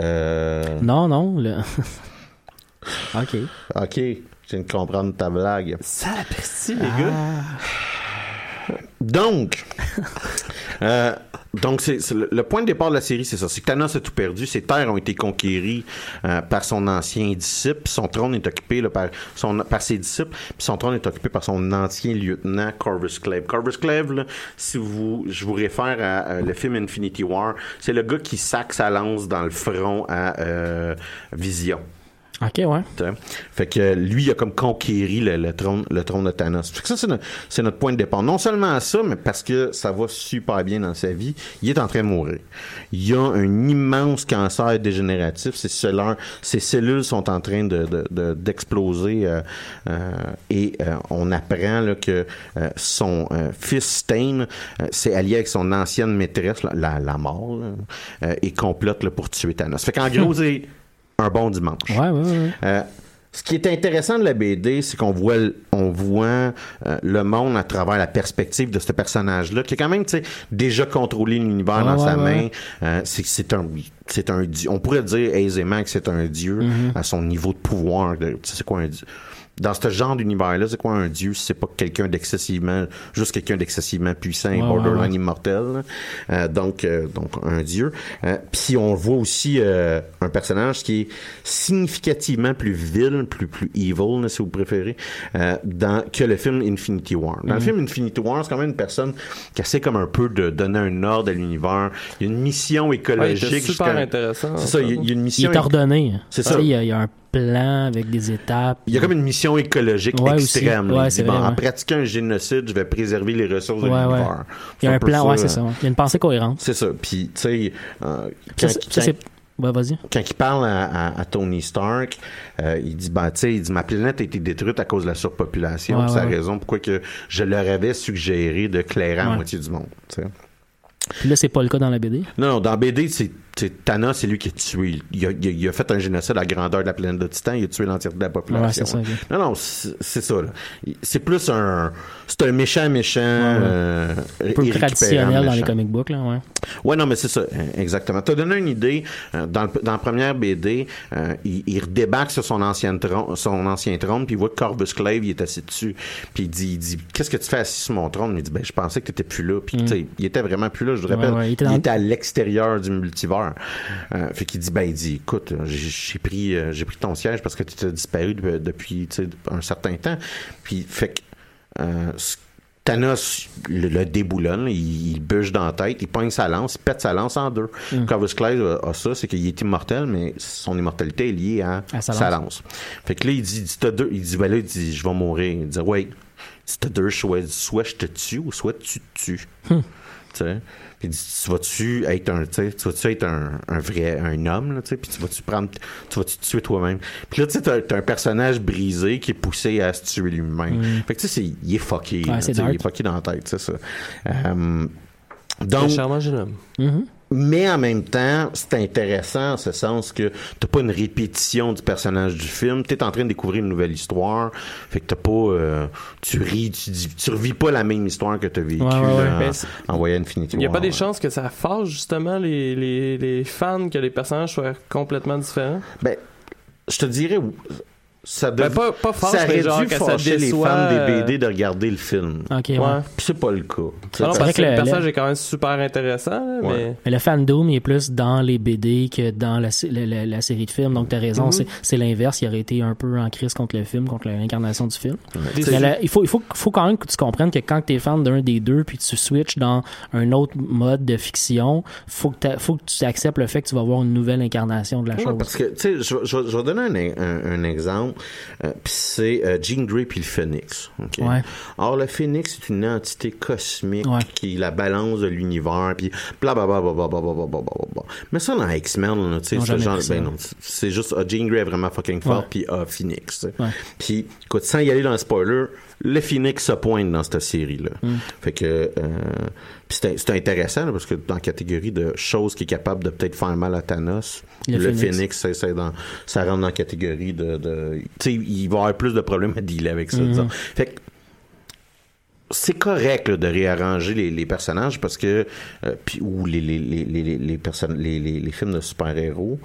Euh, Non, non. le- OK. OK. Je viens de comprendre ta blague. Ça apprécie, les gars. Donc, euh, le, point de départ de la série, c'est ça. C'est que Thanos a tout perdu. Ses terres ont été conquéries euh, par son ancien disciple. Son trône est occupé par, son, ses disciples. Son trône est occupé par son ancien lieutenant Corvus Clave. Corvus Clave, là, si vous, je vous réfère à, euh, le film Infinity War, c'est le gars qui sac sa lance dans le front à Vision. Ok, ouais. T'sais. Fait que lui, il a comme conquéri le, le trône, le trône de Thanos. Fait que ça, c'est notre, notre point de départ. Non seulement ça, mais parce que ça va super bien dans sa vie, il est en train de mourir. Il a un immense cancer dégénératif. Ses, cellules, ses cellules sont en train de, de- de- d'exploser euh, euh, et euh, on apprend là, que euh, son euh, fils Stain euh, s'est allié avec son ancienne maîtresse, la, la, la mort, là, euh, et complote là, pour tuer Thanos. Fait qu'en gros, un bon dimanche. Ouais, ouais, ouais. Euh, ce qui est intéressant de la BD, c'est qu'on voit, on voit euh, le monde à travers la perspective de ce personnage-là, qui a quand même, tu sais, déjà contrôlé l'univers dans ouais, sa ouais. main. Euh, c'est c'est un, c'est un, dieu. on pourrait dire aisément que c'est un dieu Mhm. à son niveau de pouvoir. tu sais, c'est quoi un dieu? Dans ce genre d'univers-là, c'est quoi un dieu? si C'est pas quelqu'un d'excessivement, juste quelqu'un d'excessivement puissant et Ouais, borderline ouais, ouais. immortel. Euh, donc, euh, donc un dieu. Euh, Puis on voit aussi euh, un personnage qui est significativement plus vil, plus plus evil, là, si vous préférez, euh, dans que le film Infinity War. Dans le Mhm. film Infinity War, c'est quand même une personne qui essaie comme un peu de donner un ordre à l'univers. Il y a une mission il écologique. était super intéressant. C'est ça. Il y a, il une Il mission. est ordonné. C'est ça. Il y, a, il y a un plan avec des étapes. Il y a comme une mission écologique Ouais, extrême. là. Ouais, il dit, c'est bon, vrai, en pratiquant un génocide, je vais préserver les ressources de l'univers. Il y a un plan, ouais, c'est ça. Il y a une pensée cohérente. C'est ça. Puis, tu sais, euh, quand, il parle à, à- à Tony Stark, euh, il dit, ben, il dit, ma planète a été détruite à cause de la surpopulation. Ouais, c'est la ouais, raison pourquoi que je leur avais suggéré de clairer à Ouais. moitié du monde. Puis là, c'est pas le cas dans la BD. Non, non, dans BD, c'est- Thanos, c'est lui qui a tué. Il a, il fait un génocide à la grandeur de la planète de Titan. Il a tué l'entièreté de la population. Ouais, ça. Non, non, c'est ça. C'est plus un... C'est un méchant méchant. euh, Un peu traditionnel dans les comic books, là, ouais. Ouais, non, mais c'est ça, euh, exactement. T'as donné une idée. euh, dans, le- dans la première BD, euh, il, il redébarque sur son ancien trône, son ancien trône, puis il voit que Corvus Clave, il est assis dessus. Puis il dit, il dit qu'est-ce que tu fais assis sur mon trône? Il dit, ben, je pensais que t'étais plus là. Puis, sais, il était vraiment plus là. Je vous Mm. Rappelle, il il était à l'extérieur du multivers. Euh, fait qu'il dit, ben, il dit, écoute, j'ai j'ai pris, euh, j'ai pris ton siège parce que tu étais disparu de- depuis, un certain temps. Puis, fait que, euh, Thanos le, le déboulonne, il, il bûche dans la tête, il pogne sa lance, il pète sa lance en deux. Mm. Corvus Clave a, a ça, c'est qu'il est immortel, mais son immortalité est liée à, À sa sa lance. Fait que là, il dit, il dit, t'as deux, il dit, ben là, il dit, je vais mourir. Il dit, ouais, si t'as deux choix, soit je te tue ou soit tu te tues. Hmm. Tu sais. Puis il dit, tu vas-tu être un, tu vas-tu être un, un vrai, un homme, là, puis tu vas-tu prendre, tu vas-tu te tuer toi-même. Puis là, tu sais, t'as, t'as un personnage brisé qui est poussé à se tuer lui-même. Mm. Fait que tu sais, c'est- il est fucké, Ouais, là, il est fucké dans la tête, c'est ça. Euh, Un donc, charmant jeune homme. Mhm. Mais en même temps, c'est intéressant en ce sens que t'as pas une répétition du personnage du film. T'es en train de découvrir une nouvelle histoire. Fait que t'as pas, euh, tu ris, tu, tu revis pas la même histoire que t'as vécue Ouais, ouais, ouais. là, Ben, en- voyant Infinity Il n'y a War, pas des chances que ça fâche justement les, les, les fans que les personnages soient complètement différents? Ben, je te dirais, ça Ben, dev- pas, pas fâche, ça aurait genre dû que ça fâcher les fans des euh, BD de regarder le film. Ok, ouais. Ouais. Puis c'est pas le cas. C'est parce vrai que que le le- personnage le- est quand même super intéressant, Ouais. mais... Le fandom, il est plus dans les BD que dans la, sé- la, la- la série de films. Donc, t'as raison, Mhm. c'est, c'est l'inverse. Il aurait été un peu en crise contre le film, contre l'incarnation du film. Mais là, il faut, il faut, faut quand même que tu comprennes que quand t'es fan d'un des deux, puis tu switches dans un autre mode de fiction, faut que, faut que tu acceptes le fait que tu vas avoir une nouvelle incarnation de la Ouais, chose. parce que, tu sais, je, je, je vais donner un, un, un exemple. Euh, puis c'est euh, Jean Grey puis le Phoenix. ok? Ouais. Or, le Phoenix est une entité cosmique Ouais. qui est la balance de l'univers, puis blablabla. Mais ça, dans X-Men, tu sais, ce genre, ben non, c'est juste, ah, Jean Grey est vraiment fucking fort, puis ah, Phoenix. Puis, écoute, sans y aller dans le spoiler, le Phoenix se pointe dans cette série-là. Mm. Fait que, euh, c'est intéressant, là, parce que dans la catégorie de choses qui est capable de peut-être faire mal à Thanos, Le le, Phoenix. Dans- ça rentre dans la catégorie de, de tu sais, il va y avoir plus de problèmes à dealer avec ça, disons. Fait que, c'est correct là, de réarranger les, les personnages parce que euh, puis ou les les les les les personnes les, les, les films de super-héros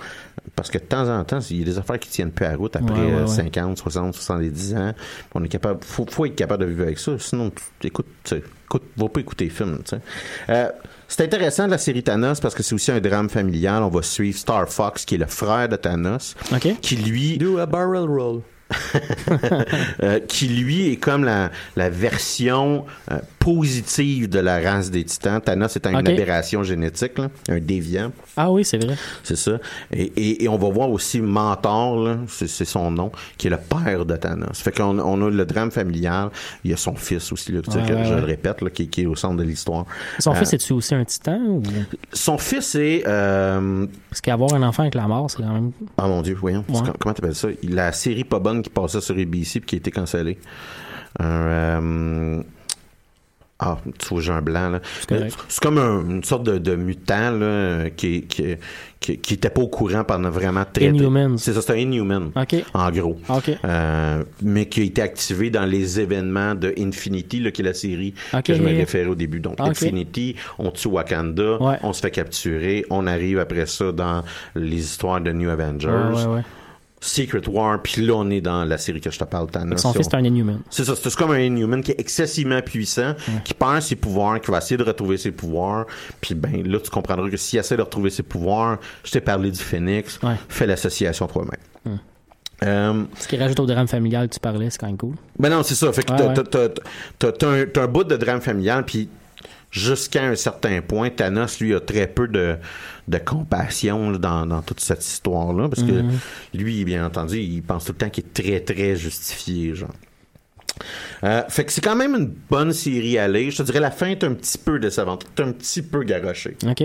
parce que de temps en temps il y a des affaires qui tiennent plus à la route après Ouais, ouais, euh, ouais. 50 60 70 ans on est capable faut, faut être capable de vivre avec ça sinon tu écoute écoute va pas écouter les films tu sais. Euh, c'est intéressant de la série Thanos parce que c'est aussi un drame familial on va suivre Star Fox qui est le frère de Thanos qui lui Do a barrel roll. euh, qui lui est comme la, la version euh, positive de la race des titans. Thanos est une aberration génétique, là, un déviant, Ah oui, c'est vrai. c'est ça. Et, et, et on va voir aussi Mentor, c'est son nom, qui est le père de Thanos. Fait qu'on on a le drame familial. Il y a son fils aussi, là, tu sais, Ouais, que ouais, je ouais. le répète, là, qui, qui est au centre de l'histoire. Son Euh, fils, est-tu aussi un titan? Ou... Son fils est... euh, Parce qu'avoir un enfant avec la mort, c'est quand même... Ah mon dieu, voyons. Comment t'appelles ça? La série pas bonne qui passait sur ABC puis qui a été cancellée. Un, euh, Ah, tu vois, j'ai un blanc, là. C'est comme un- une sorte de, de mutant, là, qui, qui, qui, qui était pas au courant pendant vraiment très... Inhumans. C'est ça, c'est un Inhuman. En gros. Euh, mais qui a été activé dans les événements de Infinity, là, qui est la série que je me référais au début. Donc. Infinity, on tue Wakanda, Ouais. on se fait capturer, on arrive après ça dans les histoires de New Avengers. Ouais, ouais, ouais. Secret War, puis là, on est dans la série que je te parle, Thanos. son fils, c'est un Inhuman. C'est ça, c'est comme un Inhuman qui est excessivement puissant, qui perd ses pouvoirs, qui va essayer de retrouver ses pouvoirs. Puis ben là, tu comprendras que s'il essaie de retrouver ses pouvoirs, je t'ai parlé du Phoenix, Ouais. fais l'association toi-même. Euh, Ce qui rajoute au drame familial que tu parlais, c'est quand même cool. ben non, c'est ça. Fait que Ouais, t'as, ouais. un, t'as un bout de drame familial, puis jusqu'à un certain point, Thanos, lui, a très peu de, de compassion là, dans, dans toute cette histoire-là, parce que Mhm. lui, bien entendu, il pense tout le temps qu'il est très, très justifié, genre. Euh, fait que c'est quand même une bonne série à lire. Je te dirais, la fin est un petit peu décevante. T'es un petit peu garoché. OK.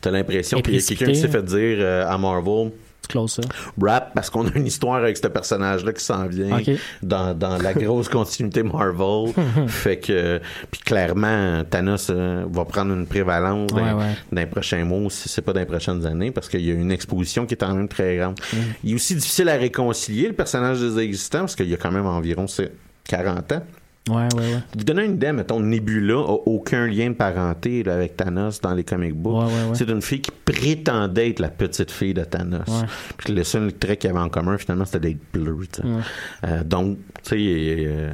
T'as l'impression qu'il y a quelqu'un qui s'est fait dire euh, à Marvel, Tu closes ça? rap parce qu'on a une histoire avec ce personnage-là qui s'en vient dans, dans la grosse continuité Marvel. fait que, puis clairement, Thanos euh, va prendre une prévalence Ouais, dans, ouais. dans les prochains mois, si c'est pas dans les prochaines années, parce qu'il y a une exposition qui est quand même très grande. Il est aussi difficile à réconcilier, le personnage des existants, parce qu'il y a quand même environ c'est, 40 ans. Ouais, ouais, ouais. Vous donnez une idée, mettons, Nebula a aucun lien de parenté là, avec Thanos dans les comic books. Ouais, ouais, ouais. C'est une fille qui prétendait être la petite fille de Thanos. Puis le seul trait qu'ils avaient en commun, finalement, c'était d'être bleu. Euh, donc, tu sais, euh,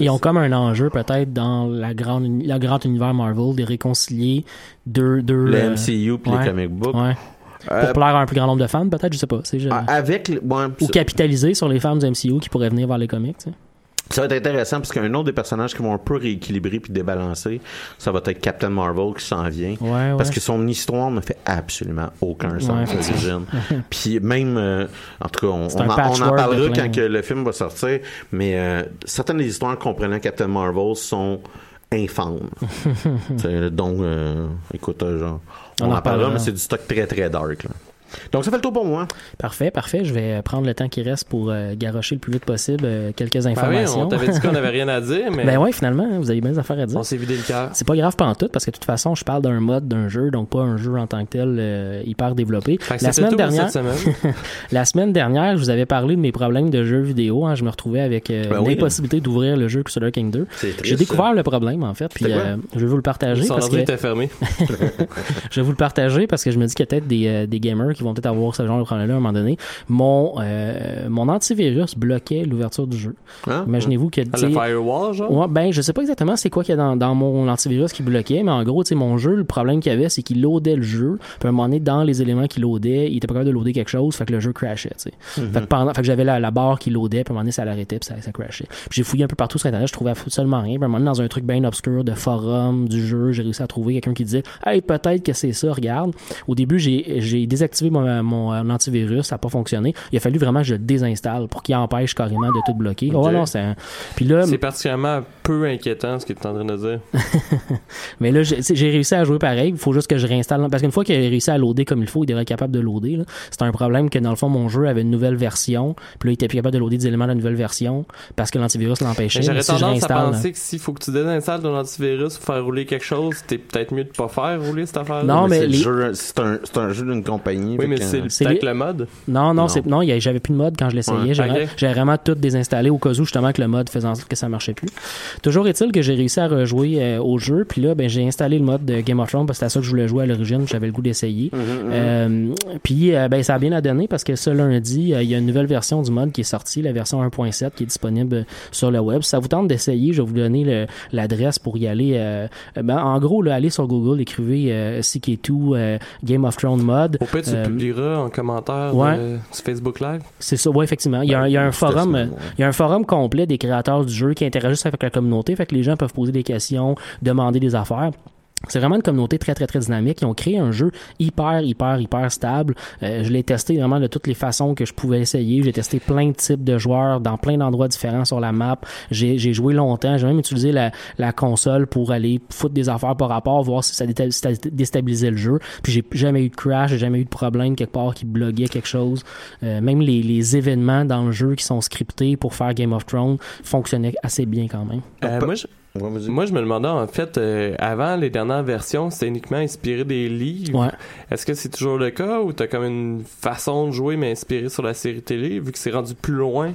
Ils ont comme un enjeu peut-être dans la grande, le grand univers Marvel de réconcilier deux... deux le euh, MCU puis ouais. les comic books. Ouais. Euh, Pour plaire à un plus grand nombre de fans, peut-être, je sais pas. je- avec, ouais, Ou capitaliser sur les fans du MCU qui pourraient venir vers les comics. tu sais. Ça va être intéressant parce qu'un autre des personnages qui vont un peu rééquilibrer puis débalancer, ça va être Captain Marvel qui s'en vient. Ouais, Parce ouais. que son histoire ne fait absolument aucun sens Ouais. Puis même, euh, en tout cas, on, en, on parlera quand que le film va sortir, mais euh, certaines des histoires comprenant Captain Marvel sont infâmes. Donc, euh, écoute, euh, genre, on, On en en parlera, mais c'est du stock très très dark. là. Donc ça fait le tour pour moi. Parfait, parfait. Je vais prendre le temps qui reste pour euh, garocher le plus vite possible euh, quelques Ben oui, informations. on t'avait dit qu'on avait rien à dire, mais Ben ouais, finalement, vous avez bien des affaires à dire. on s'est vidé le cœur. C'est pas grave pas en tout parce que de toute façon, je parle d'un mode d'un jeu, donc pas un jeu en tant que tel euh, hyper développé. Fait que La semaine dernière, cette semaine. la semaine dernière, je vous avais parlé de mes problèmes de jeux vidéo. hein. Je me retrouvais avec euh, Ben oui. l'impossibilité d'ouvrir le jeu Crusader King 2. C'est triste, J'ai découvert le problème en fait, puis euh, je vais vous le partager Son parce que était fermé. je vais vous le partager parce que je me dis qu'il y a peut-être des, euh, des gamers qui vont peut-être avoir ce genre de problème-là à un moment donné. Mon euh, mon antivirus bloquait l'ouverture du jeu. Hein? Imaginez-vous que tu Le firewall, genre? Ouais, ben, je sais pas exactement c'est quoi qu'il y a dans, dans mon antivirus qui bloquait, mais en gros, tu sais, mon jeu, le problème qu'il y avait, c'est qu'il loadait le jeu. Puis à un moment donné, dans les éléments qu'il loadait, il était pas capable de loader quelque chose, fait que le jeu crashait, tu sais. Fait que pendant, fait que j'avais la, la barre qui loadait, puis à un moment donné, ça l'arrêtait, puis ça, ça crashait. J'ai fouillé un peu partout sur Internet, je trouvais absolument rien. Puis à un moment donné, dans un truc bien obscur de forum du jeu, j'ai réussi à trouver quelqu'un qui disait, hey, peut-être que c'est ça, regarde. Au début, j'ai, j'ai mon, mon antivirus, ça a pas fonctionné. Il a fallu vraiment que je le désinstalle pour qu'il empêche carrément de tout bloquer. Oh non, c'est un- Puis là, C'est particulièrement peu inquiétant ce que tu es en train de dire. Mais là, j'ai réussi à jouer pareil. Il faut juste que je réinstalle. Parce qu'une fois qu'il a réussi à loader comme il faut, il devrait être capable de loader. là. C'est un problème que dans le fond, mon jeu avait une nouvelle version. Puis là, il était plus capable de loader des éléments de la nouvelle version parce que l'antivirus l'empêchait. Mais J'aurais Mais si je tendance à penser que s'il faut que tu désinstalles ton antivirus pour faire rouler quelque chose, t'es peut-être mieux de pas faire rouler cette affaire. Non, mais c'est, le les- jeu- c'est un, c'est un jeu d'une compagnie. Oui, mais c'est c'est peut-être les- le mode? Non, non, Non. c'est non, il y a- j'avais plus de mode quand je l'essayais. Ouais, J'avais vraiment tout désinstallé au cas où justement que le mode faisait en sorte que ça marchait plus. Toujours est-il que j'ai réussi à rejouer euh, au jeu, puis là, ben j'ai installé le mode de Game of Thrones parce que c'était ça que je voulais jouer à l'origine, j'avais le goût d'essayer. Euh, puis euh, ben ça a bien à donner parce que ce lundi, euh, il y a une nouvelle version du mode qui est sortie, la version 1.7 qui est disponible euh, sur le web. Si ça vous tente d'essayer, je vais vous donner le- l'adresse pour y aller. euh, ben, en gros, là, allez sur Google, écrivez euh, CK2 euh, Game of Thrones mode. Au pire, tu Euh, publieras en commentaire ouais. de- sur Facebook Live? C'est ça, ouais, effectivement. Il y a, un- il y a un forum, euh, il y a un forum complet des créateurs du jeu qui interagissent avec la communauté, fait que les gens peuvent poser des questions, demander des affaires. C'est vraiment une communauté très, très, très dynamique. Ils ont créé un jeu hyper, hyper, hyper stable. Euh, je l'ai testé vraiment de toutes les façons que je pouvais essayer. J'ai testé plein de types de joueurs dans plein d'endroits différents sur la map. J'ai j'ai joué longtemps. J'ai même utilisé la, la console pour aller foutre des affaires par rapport, voir si ça déta- si ça déstabilisait le jeu. Puis j'ai jamais eu de crash, j'ai jamais eu de problème quelque part qui bloguait quelque chose. Euh, même les, les événements dans le jeu qui sont scriptés pour faire Game of Thrones fonctionnaient assez bien quand même. Euh, moi, je, moi, je me demandais, en fait, euh, avant les dernières versions, c'était uniquement inspiré des livres? Ouais. Est-ce que c'est toujours le cas ou t'as comme une façon de jouer, mais inspirée sur la série télé, vu que c'est rendu plus loin?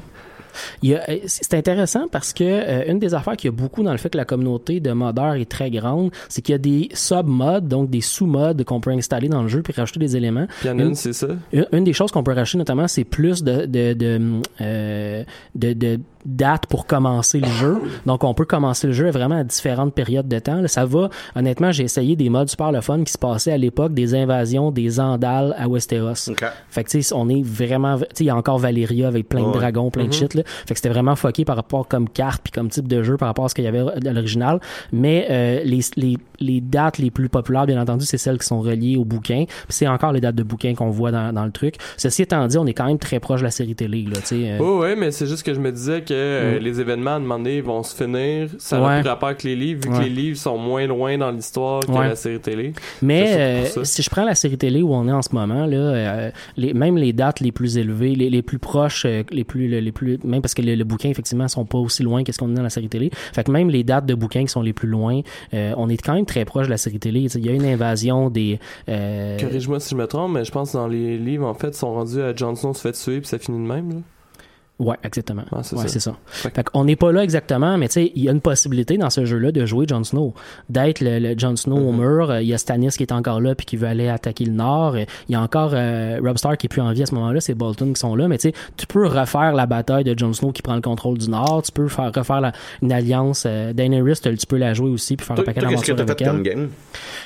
Euh, c'est intéressant parce que euh, une des affaires qu'il y a beaucoup dans le fait que la communauté de modeurs est très grande, c'est qu'il y a des sub-modes, donc des sous-modes qu'on peut installer dans le jeu puis rajouter des éléments. Il y en a une, c'est ça? Une, une des choses qu'on peut racheter notamment, c'est plus de de de, euh, de, de dates pour commencer le jeu. Donc on peut commencer le jeu vraiment à différentes périodes de temps. Là, ça va. Honnêtement, j'ai essayé des modes super le fun qui se passaient à l'époque des invasions des Andales à Westeros. Fait que tu sais, on est vraiment, tu sais, il y a encore Valyria avec plein de Ouais. dragons, plein de Mhm. shit là. Fait que c'était vraiment fucké par rapport comme carte puis comme type de jeu par rapport à ce qu'il y avait à l'original. Mais euh, les, les les dates les plus populaires, bien entendu, c'est celles qui sont reliées au bouquin. C'est encore les dates de bouquin qu'on voit dans, dans le truc. Ceci étant dit, on est quand même très proche de la série télé là. Tu sais. euh, Oh, ouais, mais c'est juste que je me disais que euh, Mm. les événements à donné vont se finir. Ça n'a Ouais. plus rapport avec les livres, vu que les livres sont moins loin dans l'histoire que Ouais. la série télé. Mais euh, si je prends la série télé où on est en ce moment là, euh, les, même les dates les plus élevées, les, les plus proches, les plus les plus même parce que le, le bouquin effectivement sont pas aussi loin que ce qu'on est dans la série télé. Fait que même les dates de bouquins qui sont les plus loin, on est quand même très proche de la série télé. Il y a une invasion des Corrige-moi si je me trompe, mais je pense que dans les livres, en fait, ils sont rendus à Jon Snow se fait tuer, puis ça finit de même. Là. Ouais, exactement. c'est ouais, ça. c'est ça. Fait qu'on n'est pas là exactement, mais tu sais, il y a une possibilité dans ce jeu-là de jouer Jon Snow, d'être le, le Jon Snow au mur. Euh, Il y a Stannis qui est encore là puis qui veut aller attaquer le nord. Il y a encore euh, Rob Stark qui est plus en vie à ce moment-là. C'est Bolton qui sont là, mais tu sais, tu peux refaire la bataille de Jon Snow qui prend le contrôle du nord. Tu peux faire refaire la- une alliance. Euh, Daenerys, tu peux la jouer aussi puis faire un paquet d'aventures avec fait elle. comme game?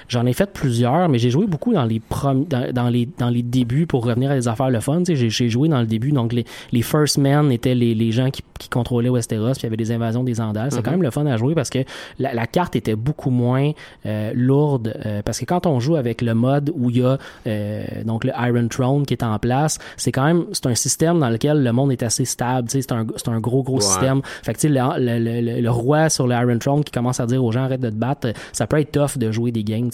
J'en ai fait plusieurs, mais j'ai joué beaucoup dans les prom dans, dans les dans les débuts pour revenir à des affaires le fun. J'ai joué dans le début, donc les, les First Men étaient les, les gens qui, qui contrôlaient Westeros, puis il y avait des invasions des Andals. C'est Mhm. quand même le fun à jouer parce que la, la carte était beaucoup moins euh, lourde. euh, parce que quand on joue avec le mode où il y a euh, donc le Iron Throne qui est en place, c'est quand même c'est un système dans lequel le monde est assez stable. C'est un c'est un gros gros Ouais. système. Fait que tu sais, le, le, le, le roi sur le Iron Throne qui commence à dire aux gens arrête de te battre, ça peut être tough de jouer des games.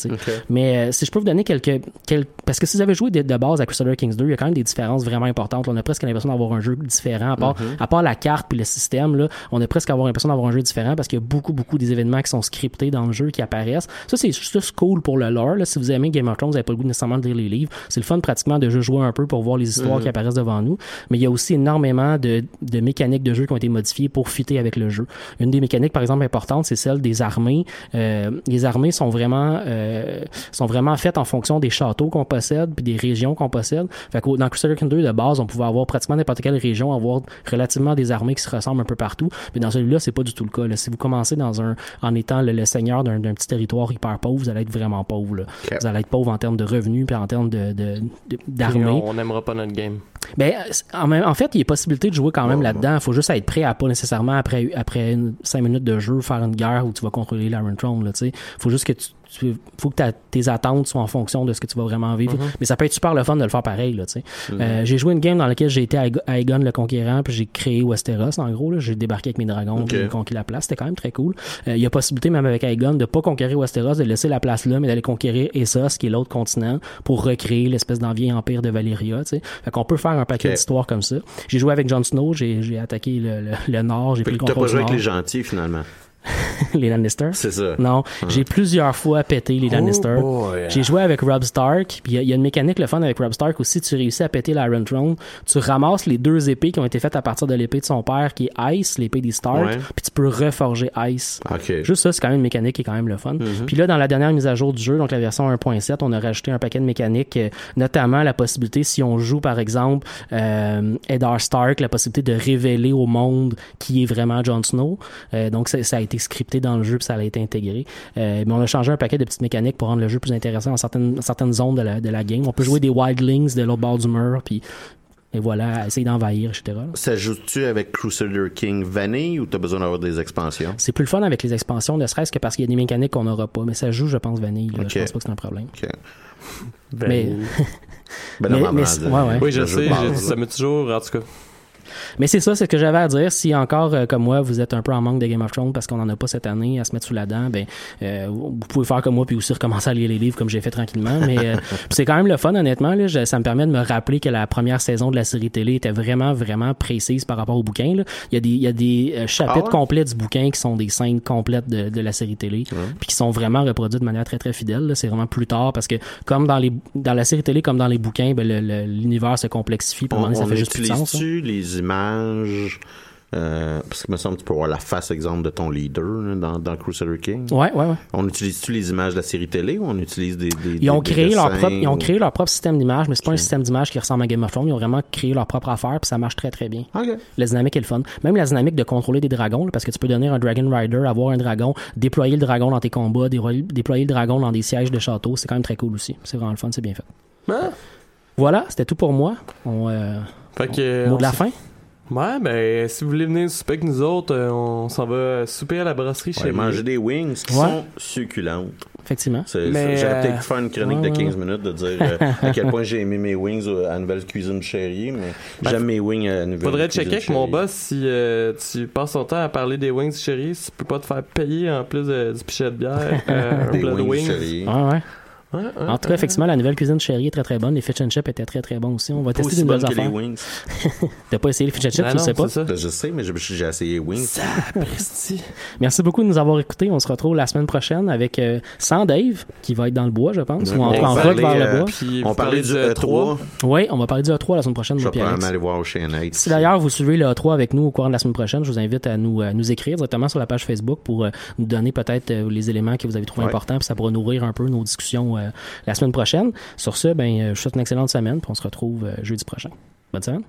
Mais si je peux vous donner quelques, quelques parce que si vous avez joué de, de base à Crusader Kings 2, il y a quand même des différences vraiment importantes. On a presque l'impression d'avoir un jeu différent à part, Mhm. à part la carte puis le système là, on a presque avoir l'impression d'avoir un jeu différent parce qu'il y a beaucoup beaucoup des événements qui sont scriptés dans le jeu qui apparaissent. Ça c'est juste cool pour le lore. Là. Si vous aimez Game of Thrones, vous n'avez pas le goût nécessairement de lire les livres. C'est le fun pratiquement de jouer un peu pour voir les histoires Mhm. qui apparaissent devant nous. Mais il y a aussi énormément de, de mécaniques de jeu qui ont été modifiées pour fitter avec le jeu. Une des mécaniques, par exemple, importantes, c'est celle des armées. Euh, les armées sont vraiment euh, sont vraiment faites en fonction des châteaux qu'on possède puis des régions qu'on possède. Fait que dans Crusader Kings 2 de base, on pouvait avoir pratiquement n'importe quelle région, avoir relativement des armées qui se ressemblent un peu partout. Mais dans celui-là, c'est pas du tout le cas. là. Si vous commencez dans un en étant le, le seigneur d'un petit territoire hyper pauvre, vous allez être vraiment pauvre. là. Vous allez être pauvre en termes de revenus puis en termes de d'armée. On n'aimera pas notre game. Ben, en, fait, il y a possibilité de jouer quand même là-dedans. Il faut juste être prêt à pas nécessairement après après minutes de jeu faire une guerre où tu vas contrôler l'Iron Throne. Sais. faut juste que tu, faut que ta- tes attentes soient en fonction de ce que tu vas vraiment vivre. Mhm. Mais ça peut être super le fun de le faire pareil. Là, tu sais. Mhm. Euh, j'ai joué une game dans laquelle j'ai été Aeg- Aegon le Conquérant puis j'ai créé Westeros. En gros, là. j'ai débarqué avec mes dragons j'ai conquis la place. C'était quand même très cool. Euh, il y a possibilité même avec Aegon de pas conquérir Westeros, de laisser la place là, mais d'aller conquérir Essos, qui est l'autre continent, pour recréer l'espèce d'envie empire de Valyria. Tu sais. Fait qu'on peut faire un paquet d'histoires comme ça. J'ai joué avec Jon Snow, j'ai attaqué le, le, le nord, j'ai pris le que T'as contrôle pas joué avec les gentils, finalement. les Lannister. C'est ça. Non, j'ai plusieurs fois pété les Lannister. Oh boy. J'ai joué avec Rob Stark, puis il y a- il y, a une mécanique le fun avec Rob Stark aussi, tu réussis à péter l'Iron Throne, tu ramasses les deux épées qui ont été faites à partir de l'épée de son père qui est Ice, l'épée des Stark, Ouais. puis tu peux reforger Ice. Juste ça, c'est quand même une mécanique qui est quand même le fun. Puis là, dans la dernière mise à jour du jeu, donc la version 1.7, on a rajouté un paquet de mécaniques, euh, notamment la possibilité, si on joue par exemple euh, Eddard Stark, la possibilité de révéler au monde qui est vraiment Jon Snow. Euh, donc ça, ça a été scripté dans le jeu puis ça a été intégré. Euh, mais on a changé un paquet de petites mécaniques pour rendre le jeu plus intéressant dans certaines, certaines zones de la, de la game. On peut jouer des wildlings de l'autre bord du mur, puis et voilà, essayer d'envahir, etc. Ça joue-tu avec Crusader King Vanille ou t'as besoin d'avoir des expansions? C'est plus le fun avec les expansions, ne serait-ce que parce qu'il y a des mécaniques qu'on n'aura pas. Mais ça joue, je pense, Vanille. là. Ok. Je pense pas que c'est un problème. OK. Mais, Ben, Mais- normalement, mais- ouais, ouais. Oui, je sais, là. ça met toujours, en tout cas. Mais c'est ça, c'est ce que j'avais à dire. Si encore, euh, comme moi, vous êtes un peu en manque de Game of Thrones parce qu'on en a pas cette année à se mettre sous la dent, ben, euh, vous pouvez faire comme moi puis aussi recommencer à lire les livres comme j'ai fait tranquillement. Mais euh, c'est quand même le fun, honnêtement. Là, Je- ça me permet de me rappeler que la première saison de la série télé était vraiment, vraiment précise par rapport au bouquin. là. Il y a des, il y a des euh, chapitres Ah ouais? complets du bouquin qui sont des scènes complètes de, de la série télé, puis qui sont vraiment reproduites de manière très très fidèle. C'est vraiment plus tard parce que comme dans les dans la série télé comme dans les bouquins, ben, l'univers se complexifie. Un On, moment donné, ça on fait juste plus de sens. là. utilise-tu les images? euh, parce que me semble que tu peux voir la face, exemple, de ton leader là, dans, dans Crusader King. Ouais, ouais, ouais. On utilise-tu les images de la série télé ou on utilise des. des Ils ont des- créé leur propre, ils ont créé leur propre système d'image, mais c'est pas un système d'image qui ressemble à Game of Thrones. Ils ont vraiment créé leur propre affaire, puis ça marche très très bien. OK. La dynamique est le fun. Même la dynamique de contrôler des dragons, là, parce que tu peux donner un Dragon Rider, avoir un dragon, déployer le dragon dans tes combats, dé- déployer le dragon dans des sièges de château. C'est quand même très cool aussi. C'est vraiment le fun, c'est bien fait. Ah. Voilà, c'était tout pour moi. On, euh, Fait que, mot de la fin? Ouais, ben, si vous voulez venir souper avec nous autres, euh, on s'en va souper à la brasserie Ouais, chez moi. manger des wings qui Ouais. sont succulentes. Effectivement. J'aurais euh, peut-être pu faire une chronique ouais, de ouais. 15 minutes de dire euh, à quel point j'ai aimé mes wings euh, à nouvelle cuisine chérie, mais Ben, j'aime mes wings à nouvelle Faudrait cuisine checker avec mon boss si euh, tu passes ton temps à parler des wings chérie, si tu peux pas te faire payer en plus de- du pichet de bière, euh, un Des plat de wings wings. chérie. Ouais, ouais. Ouais, ouais, En tout cas, effectivement, la nouvelle cuisine chérie est très très bonne. Les fish and chips étaient très très bons aussi. On va Pas tester des nouvelles que les affaires. wings. T'as pas essayé les fish and chips, tu sais pas? ça. Je sais, mais j'ai essayé wings. Sapristi. Merci beaucoup de nous avoir écoutés. On se retrouve la semaine prochaine avec euh, sans Dave, qui va être dans le bois, je pense, ou en, On en route vers le euh, bois. Puis On parlait du du E3. Oui, on va parler du E3 la semaine prochaine, Je vais probablement aller voir au. Si d'ailleurs vous suivez le E3 avec nous au courant de la semaine prochaine, je vous invite à nous, nous écrire directement sur la page Facebook pour euh, nous donner peut-être euh, les éléments que vous avez trouvés Ouais. importants, puis ça pourra nourrir un peu nos discussions euh, la semaine prochaine. Sur ce, ben, euh, je vous souhaite une excellente semaine, puis on se retrouve euh, jeudi prochain. Bonne semaine.